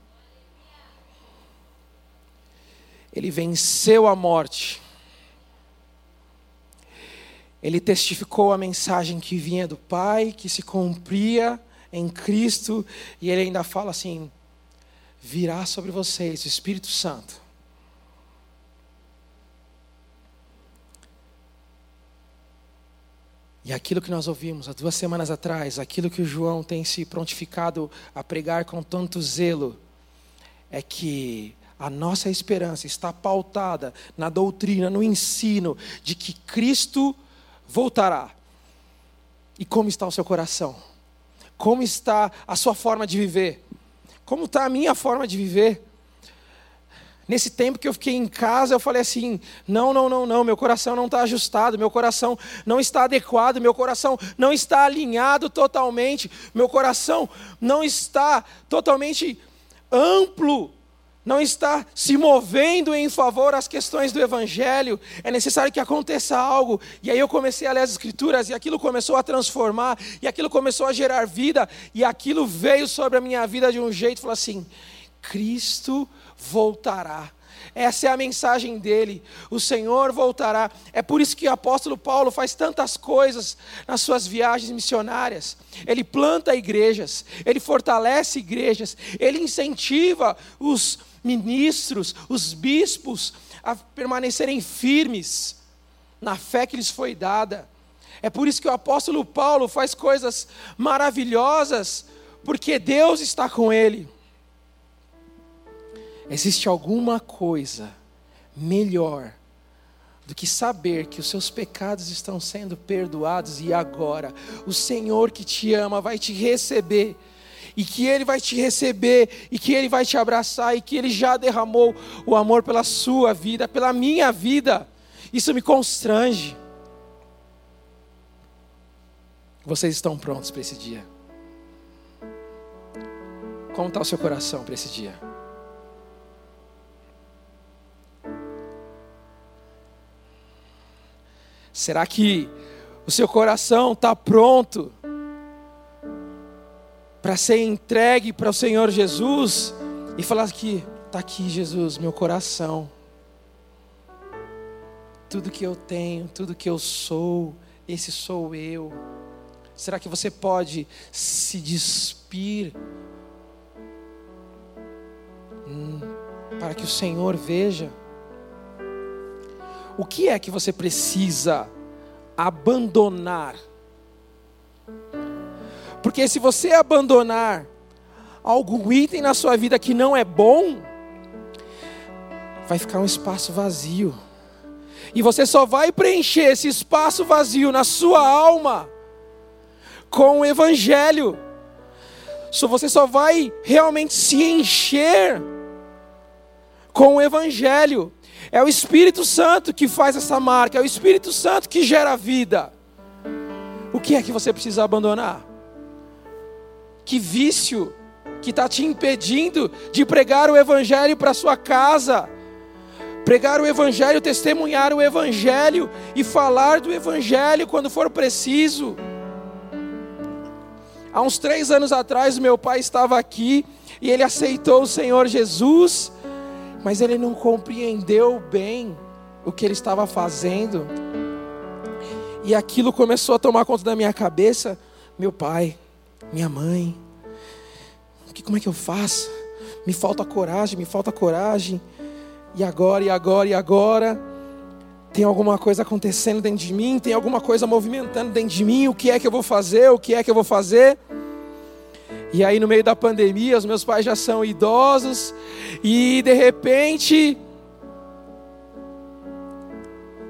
Ele venceu a morte ele testificou a mensagem que vinha do Pai, que se cumpria em Cristo, e ele ainda fala assim: virá sobre vocês o Espírito Santo. E aquilo que nós ouvimos há duas semanas atrás, aquilo que o João tem se prontificado a pregar com tanto zelo, é que a nossa esperança está pautada na doutrina, no ensino de que Cristo voltará. E como está o seu coração? Como está a sua forma de viver? Como está a minha forma de viver? Nesse tempo que eu fiquei em casa, eu falei assim: não, não, não, não, meu coração não está ajustado, meu coração não está adequado, meu coração não está alinhado totalmente, meu coração não está totalmente amplo não está se movendo em favor às questões do Evangelho, é necessário que aconteça algo. E aí eu comecei a ler as Escrituras, e aquilo começou a transformar, e aquilo começou a gerar vida, e aquilo veio sobre a minha vida de um jeito, falou assim: Cristo voltará. Essa é a mensagem dele. O Senhor voltará. É por isso que o apóstolo Paulo faz tantas coisas nas suas viagens missionárias. Ele planta igrejas, ele fortalece igrejas, ele incentiva os ministros, os bispos, a permanecerem firmes na fé que lhes foi dada. É por isso que o apóstolo Paulo faz coisas maravilhosas, porque Deus está com ele. Existe alguma coisa melhor do que saber que os seus pecados estão sendo perdoados e agora o Senhor que te ama vai te receber e que Ele vai te receber, e que Ele vai te abraçar, e que Ele já derramou o amor pela sua vida, pela minha vida. Isso me constrange. Vocês estão prontos para esse dia? Como está o seu coração para esse dia? Será que o seu coração está pronto para ser entregue para o Senhor Jesus e falar que está aqui, Jesus, meu coração. Tudo que eu tenho, tudo que eu sou, esse sou eu. Será que você pode se despir hum, para que o Senhor veja? O que é que você precisa abandonar? Porque se você abandonar algum item na sua vida que não é bom, vai ficar um espaço vazio. E você só vai preencher esse espaço vazio na sua alma com o Evangelho. So, você só vai realmente se encher com o Evangelho. É o Espírito Santo que faz essa marca, é o Espírito Santo que gera vida. O que é que você precisa abandonar? Que vício que está te impedindo de pregar o Evangelho para sua casa, pregar o Evangelho, testemunhar o Evangelho e falar do Evangelho quando for preciso. Há uns três anos atrás, meu pai estava aqui e ele aceitou o Senhor Jesus, mas ele não compreendeu bem o que ele estava fazendo, e aquilo começou a tomar conta da minha cabeça. Meu pai, minha mãe, que, como é que eu faço? Me falta coragem, me falta coragem. E agora, e agora, e agora? Tem alguma coisa acontecendo dentro de mim? Tem alguma coisa movimentando dentro de mim? O que é que eu vou fazer? O que é que eu vou fazer? E aí, no meio da pandemia, os meus pais já são idosos, e de repente,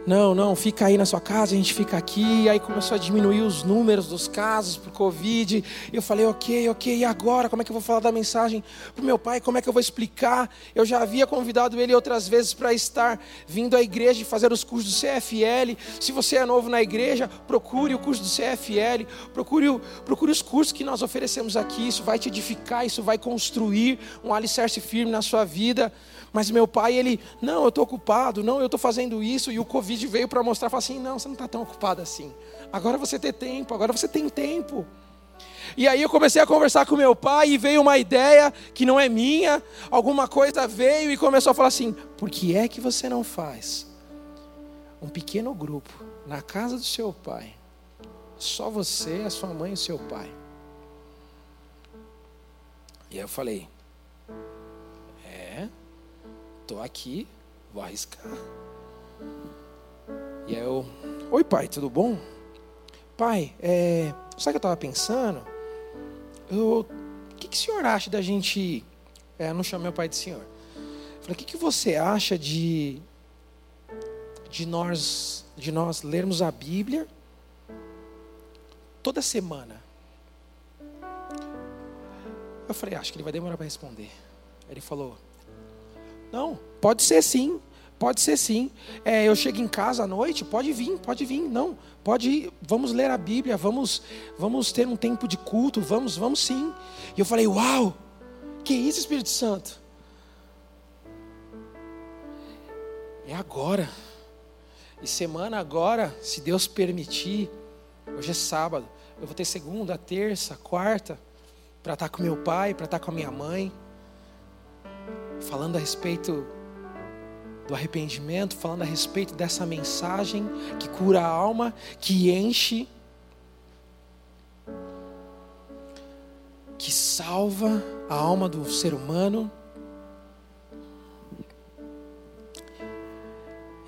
não, não, fica aí na sua casa, a gente fica aqui. Aí começou a diminuir os números dos casos por Covid. E eu falei, ok, ok, e agora? Como é que eu vou falar da mensagem para o meu pai? Como é que eu vou explicar? Eu já havia convidado ele outras vezes para estar vindo à igreja e fazer os cursos do CFL. Se você é novo na igreja, procure o curso do CFL, procure, procure os cursos que nós oferecemos aqui. Isso vai te edificar, isso vai construir um alicerce firme na sua vida. Mas meu pai, ele, não, eu estou ocupado, não, eu estou fazendo isso. E o Covid veio para mostrar, falou assim: não, você não está tão ocupado assim. Agora você tem tempo, agora você tem tempo. E aí eu comecei a conversar com meu pai e veio uma ideia que não é minha, alguma coisa veio e começou a falar assim: por que é que você não faz um pequeno grupo na casa do seu pai? Só você, a sua mãe e o seu pai. E aí eu falei: Estou aqui, vou arriscar. E aí eu, oi pai, tudo bom? Pai, é, sabe o que eu estava pensando? O que, que o senhor acha da gente. É, não chamo meu pai de senhor. Eu falei, o que, que você acha de, de, nós, de nós lermos a Bíblia toda semana? Eu falei, acho que ele vai demorar para responder. Ele falou, não, pode ser sim, pode ser sim. É, eu chego em casa à noite, pode vir, pode vir. Não, pode ir, vamos ler a Bíblia, vamos, vamos ter um tempo de culto, vamos, vamos sim. E eu falei, uau, que isso, Espírito Santo? É agora. E semana agora, se Deus permitir, hoje é sábado, eu vou ter segunda, terça, quarta, para estar com meu pai, para estar com a minha mãe falando a respeito do arrependimento, falando a respeito dessa mensagem que cura a alma, que enche, que salva a alma do ser humano.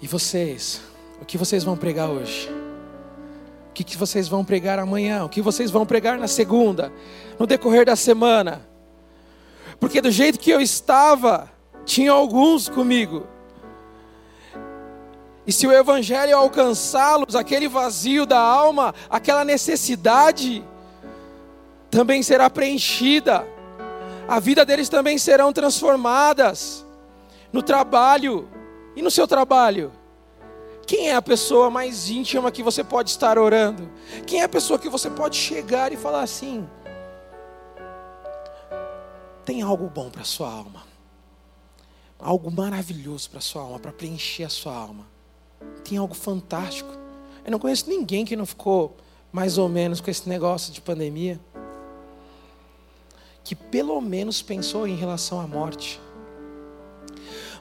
E vocês, o que vocês vão pregar hoje? O que, vocês vão pregar amanhã? O que vocês vão pregar na segunda? No decorrer da semana? Porque do jeito que eu estava, tinha alguns comigo. E se o Evangelho alcançá-los, aquele vazio da alma, aquela necessidade, também será preenchida. A vida deles também serão transformadas. No trabalho. E no seu trabalho? Quem é a pessoa mais íntima que você pode estar orando? Quem é a pessoa que você pode chegar e falar assim: tem algo bom para a sua alma. Algo maravilhoso para a sua alma, para preencher a sua alma. Tem algo fantástico. Eu não conheço ninguém que não ficou mais ou menos com esse negócio de pandemia. Que pelo menos pensou em relação à morte.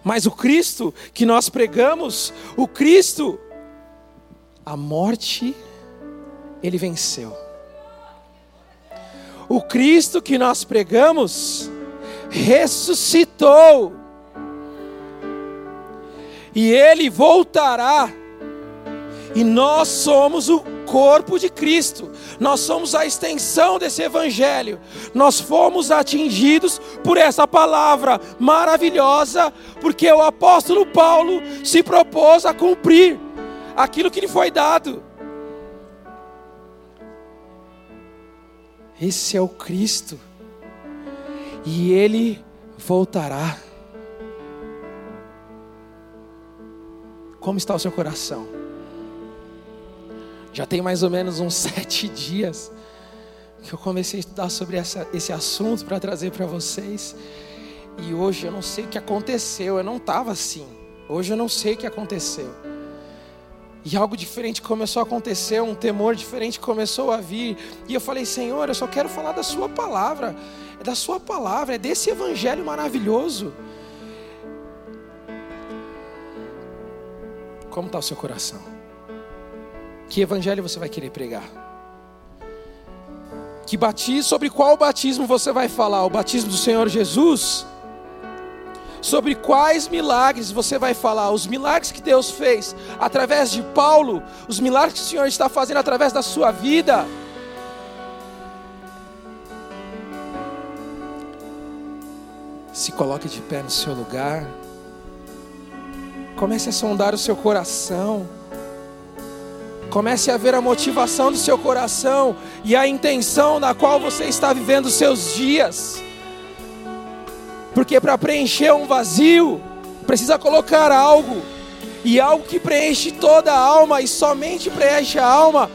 Mas o Cristo que nós pregamos, o Cristo, a morte, ele venceu. O Cristo que nós pregamos, ressuscitou. E ele voltará. E nós somos o corpo de Cristo. Nós somos a extensão desse evangelho. Nós fomos atingidos por essa palavra maravilhosa, porque o apóstolo Paulo se propôs a cumprir aquilo que lhe foi dado. Esse é o Cristo e ele voltará. Como está o seu coração? Já tem mais ou menos uns sete dias que eu comecei a estudar sobre essa, esse assunto para trazer para vocês. E hoje eu não sei o que aconteceu, eu não estava assim. Hoje eu não sei o que aconteceu. E algo diferente começou a acontecer, um temor diferente começou a vir. E eu falei, Senhor, eu só quero falar da Sua palavra é da Sua palavra, é desse Evangelho maravilhoso. Como está o seu coração? Que Evangelho você vai querer pregar? Que batismo, sobre qual batismo você vai falar? O batismo do Senhor Jesus? Sobre quais milagres você vai falar? Os milagres que Deus fez através de Paulo, os milagres que o Senhor está fazendo através da sua vida. Se coloque de pé no seu lugar. Comece a sondar o seu coração. Comece a ver a motivação do seu coração e a intenção na qual você está vivendo os seus dias. Porque para preencher um vazio, precisa colocar algo, e algo que preenche toda a alma e somente preenche a alma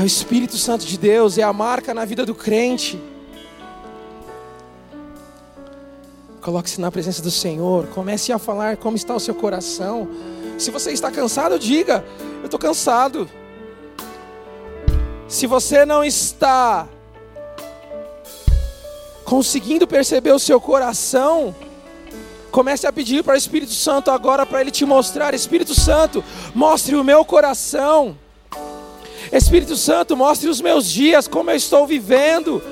é o Espírito Santo de Deus, é a marca na vida do crente. Coloque-se na presença do Senhor, comece a falar como está o seu coração. Se você está cansado, diga: Eu estou cansado. Se você não está conseguindo perceber o seu coração, comece a pedir para o Espírito Santo agora para ele te mostrar. Espírito Santo, mostre o meu coração. Espírito Santo, mostre os meus dias, como eu estou vivendo,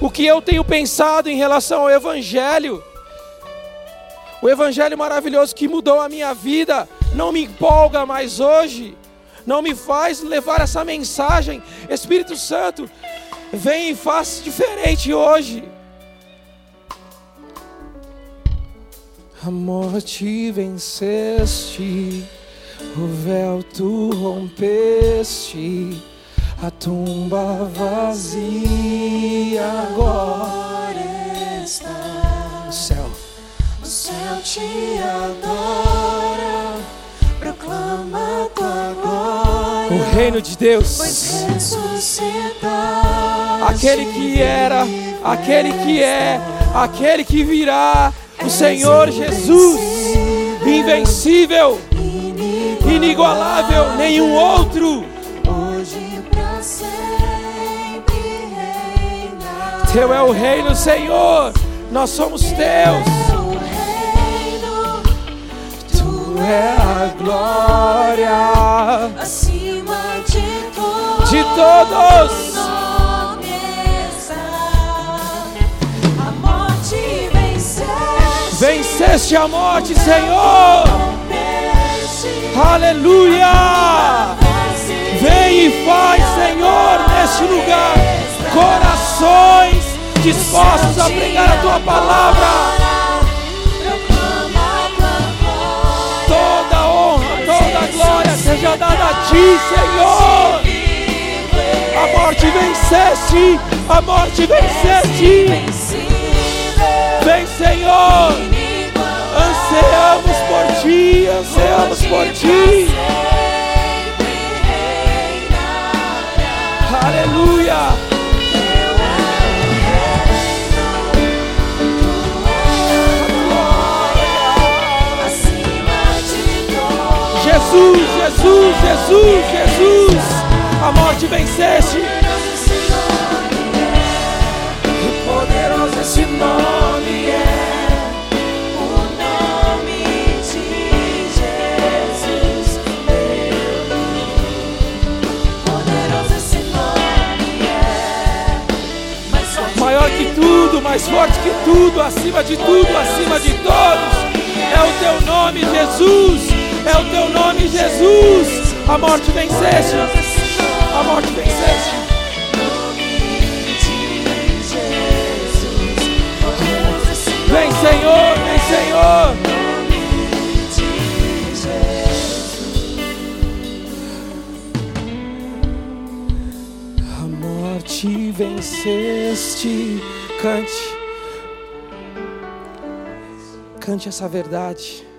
o que eu tenho pensado em relação ao Evangelho. O Evangelho maravilhoso que mudou a minha vida, não me empolga mais hoje, não me faz levar essa mensagem. Espírito Santo, vem e faz diferente hoje. A morte venceste o véu tu rompeste, a tumba vazia agora está. O céu, céu te adora, proclama tua glória. O reino de Deus, pois aquele que era, aquele que é, aquele que virá, o Senhor Jesus, invencível inigualável, nenhum outro. Hoje pra sempre reina. Teu é o reino, Senhor. Nós somos teus. É a glória acima de todos. De todos. A morte venceste. Venceste a morte, Senhor. Aleluia! Vem e faz, Senhor, neste lugar, corações dispostos a pregar a tua palavra. Seja dada a ti, Senhor. A morte venceste, a morte venceste. Vem, Senhor. Anseamos por ti, anseamos por ti. Aleluia. Jesus, Jesus, Jesus, Jesus, a morte venceste. E poderoso esse nome é. maior que tudo, mais forte que tudo, acima de tudo, acima de todos. É o teu nome, Jesus. É o teu nome, Jesus. A morte venceste. A morte venceste. Vem, Senhor, vem, Senhor. te venceste. Cante. Cante essa verdade.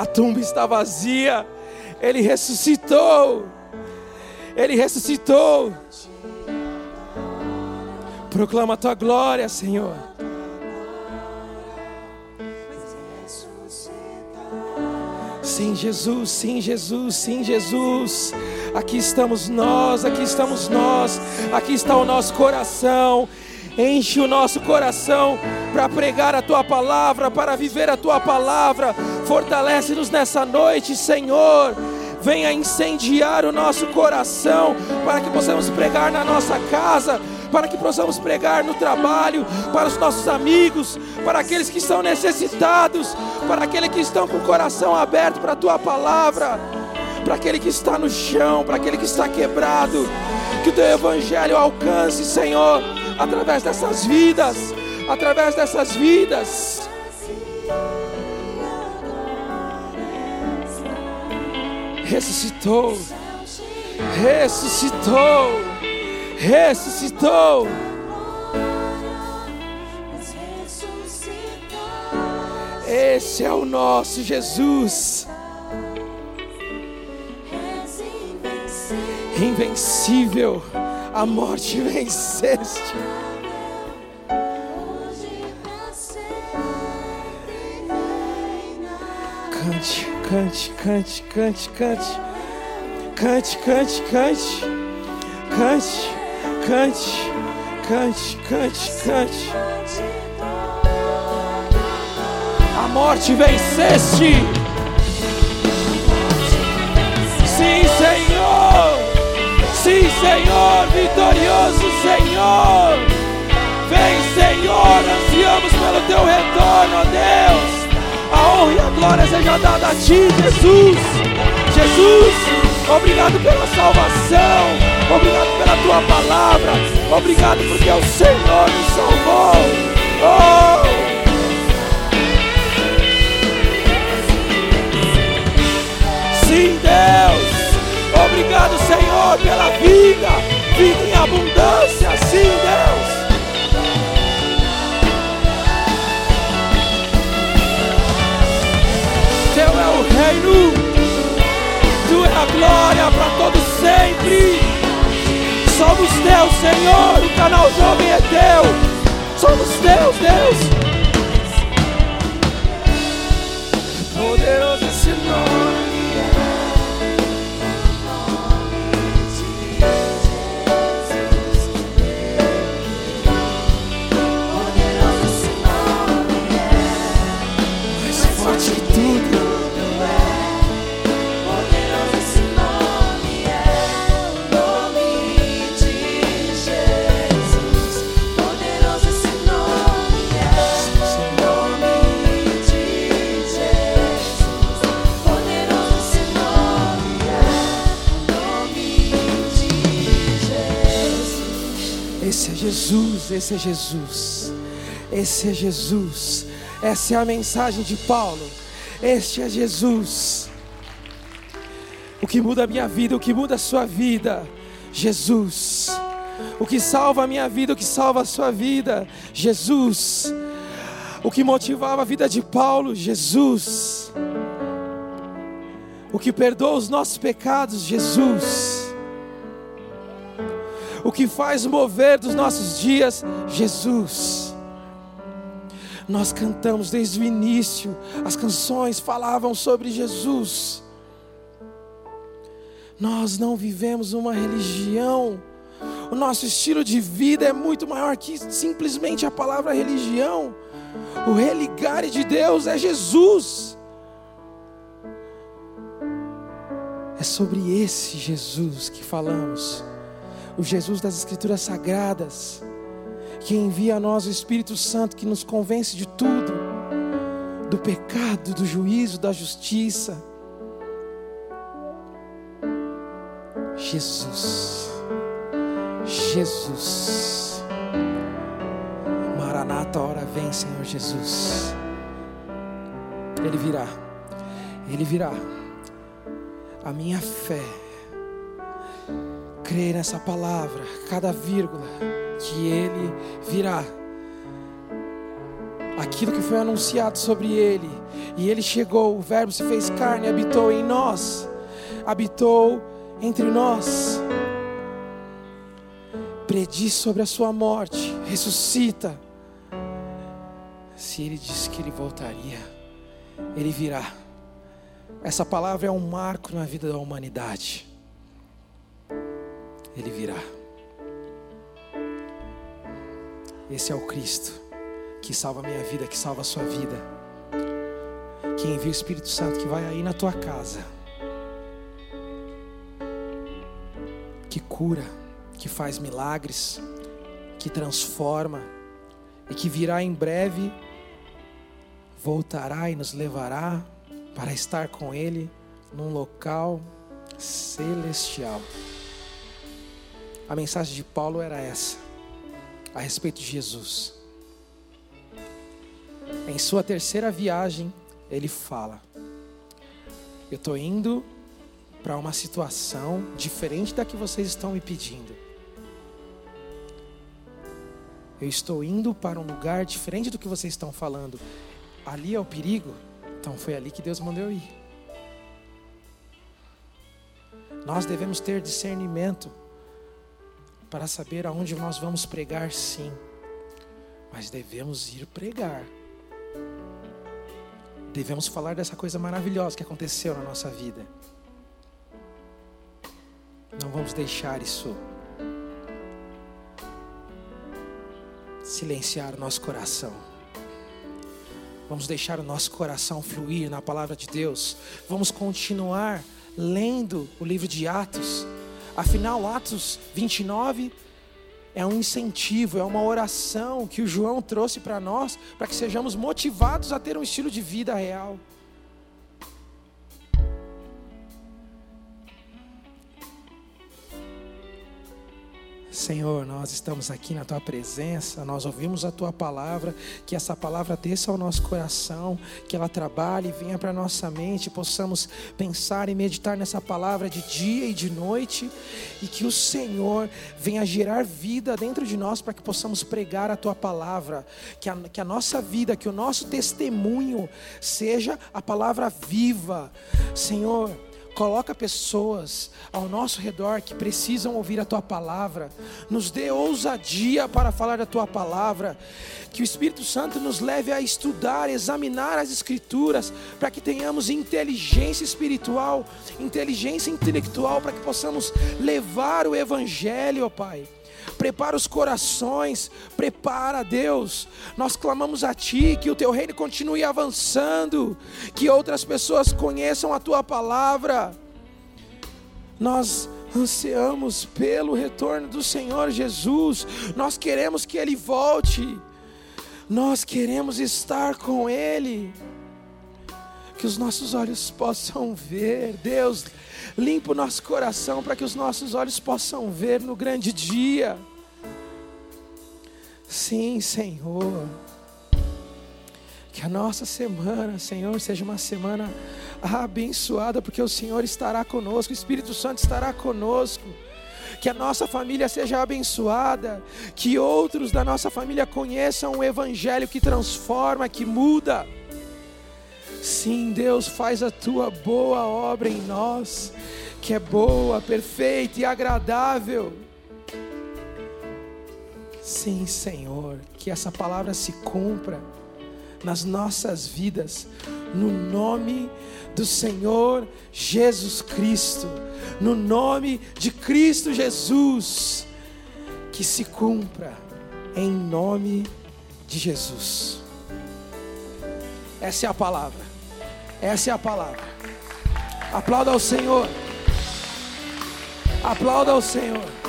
A tumba está vazia. Ele ressuscitou. Ele ressuscitou. Proclama a tua glória, Senhor. Sim, Jesus, sim, Jesus, sim, Jesus. Aqui estamos nós, aqui estamos nós, aqui está o nosso coração. Enche o nosso coração para pregar a tua palavra, para viver a tua palavra. Fortalece-nos nessa noite, Senhor. Venha incendiar o nosso coração para que possamos pregar na nossa casa, para que possamos pregar no trabalho, para os nossos amigos, para aqueles que estão necessitados, para aqueles que estão com o coração aberto para a tua palavra para aquele que está no chão, para aquele que está quebrado. Que o teu evangelho alcance, Senhor, através dessas vidas, através dessas vidas. ressuscitou, ressuscitou, ressuscitou. Esse é o nosso Jesus, invencível. A morte venceste. Cante, cante, cante, cante, cante. Cante, cante, cante. Cante, cante, cante, cante, cante. A morte venceste. Sim, Senhor. Sim, Senhor, vitorioso Senhor. Vem, Senhor, ansiamos pelo teu retorno, ó Deus. A honra e a glória seja dada a ti, Jesus. Jesus, obrigado pela salvação. Obrigado pela tua palavra. Obrigado porque o Senhor nos salvou. Oh! Sim, Deus. Obrigado, Senhor, pela vida. Vida em abundância. Sim, Deus. Teu é o reino. Tu é a glória para todos sempre. Somos teus, Senhor. O canal jovem é teu. Somos teus, Deus. Poderoso esse nome. Jesus, esse é Jesus, esse é Jesus, essa é a mensagem de Paulo. Este é Jesus. O que muda a minha vida, o que muda a sua vida, Jesus. O que salva a minha vida, o que salva a sua vida, Jesus. O que motivava a vida de Paulo, Jesus. O que perdoa os nossos pecados, Jesus o que faz mover dos nossos dias, Jesus. Nós cantamos desde o início, as canções falavam sobre Jesus. Nós não vivemos uma religião, o nosso estilo de vida é muito maior que simplesmente a palavra religião. O religare de Deus é Jesus. É sobre esse Jesus que falamos o Jesus das Escrituras Sagradas, que envia a nós o Espírito Santo que nos convence de tudo, do pecado, do juízo, da justiça. Jesus, Jesus, Maranata, hora vem, Senhor Jesus. Ele virá, Ele virá. A minha fé crer nessa palavra, cada vírgula, que Ele virá. Aquilo que foi anunciado sobre Ele, e Ele chegou, o Verbo se fez carne, habitou em nós, habitou entre nós. Prediz sobre a Sua morte, ressuscita. Se Ele disse que Ele voltaria, Ele virá. Essa palavra é um marco na vida da humanidade. Ele virá. Esse é o Cristo que salva a minha vida, que salva a sua vida. Que envia o Espírito Santo que vai aí na tua casa. Que cura, que faz milagres, que transforma e que virá em breve, voltará e nos levará para estar com Ele num local celestial. A mensagem de Paulo era essa, a respeito de Jesus. Em sua terceira viagem, ele fala: Eu estou indo para uma situação diferente da que vocês estão me pedindo. Eu estou indo para um lugar diferente do que vocês estão falando. Ali é o perigo. Então foi ali que Deus mandou eu ir. Nós devemos ter discernimento para saber aonde nós vamos pregar, sim. Mas devemos ir pregar. Devemos falar dessa coisa maravilhosa que aconteceu na nossa vida. Não vamos deixar isso silenciar o nosso coração. Vamos deixar o nosso coração fluir na palavra de Deus. Vamos continuar lendo o livro de Atos. Afinal, Atos 29 é um incentivo, é uma oração que o João trouxe para nós, para que sejamos motivados a ter um estilo de vida real. Senhor, nós estamos aqui na tua presença, nós ouvimos a tua palavra, que essa palavra desça ao nosso coração, que ela trabalhe e venha para nossa mente, possamos pensar e meditar nessa palavra de dia e de noite, e que o Senhor venha gerar vida dentro de nós para que possamos pregar a tua palavra, que a, que a nossa vida, que o nosso testemunho seja a palavra viva, Senhor. Coloca pessoas ao nosso redor que precisam ouvir a tua palavra. Nos dê ousadia para falar da tua palavra. Que o Espírito Santo nos leve a estudar, examinar as Escrituras, para que tenhamos inteligência espiritual, inteligência intelectual, para que possamos levar o Evangelho, ó Pai prepara os corações, prepara, Deus. Nós clamamos a Ti que o Teu reino continue avançando, que outras pessoas conheçam a Tua palavra. Nós ansiamos pelo retorno do Senhor Jesus, nós queremos que Ele volte, nós queremos estar com Ele. Que os nossos olhos possam ver, Deus, limpa o nosso coração para que os nossos olhos possam ver no grande dia. Sim, Senhor. Que a nossa semana, Senhor, seja uma semana abençoada, porque o Senhor estará conosco, o Espírito Santo estará conosco. Que a nossa família seja abençoada, que outros da nossa família conheçam o Evangelho que transforma, que muda. Sim, Deus, faz a tua boa obra em nós, que é boa, perfeita e agradável. Sim, Senhor, que essa palavra se cumpra nas nossas vidas, no nome do Senhor Jesus Cristo, no nome de Cristo Jesus, que se cumpra em nome de Jesus. Essa é a palavra, essa é a palavra. Aplauda ao Senhor, aplauda ao Senhor.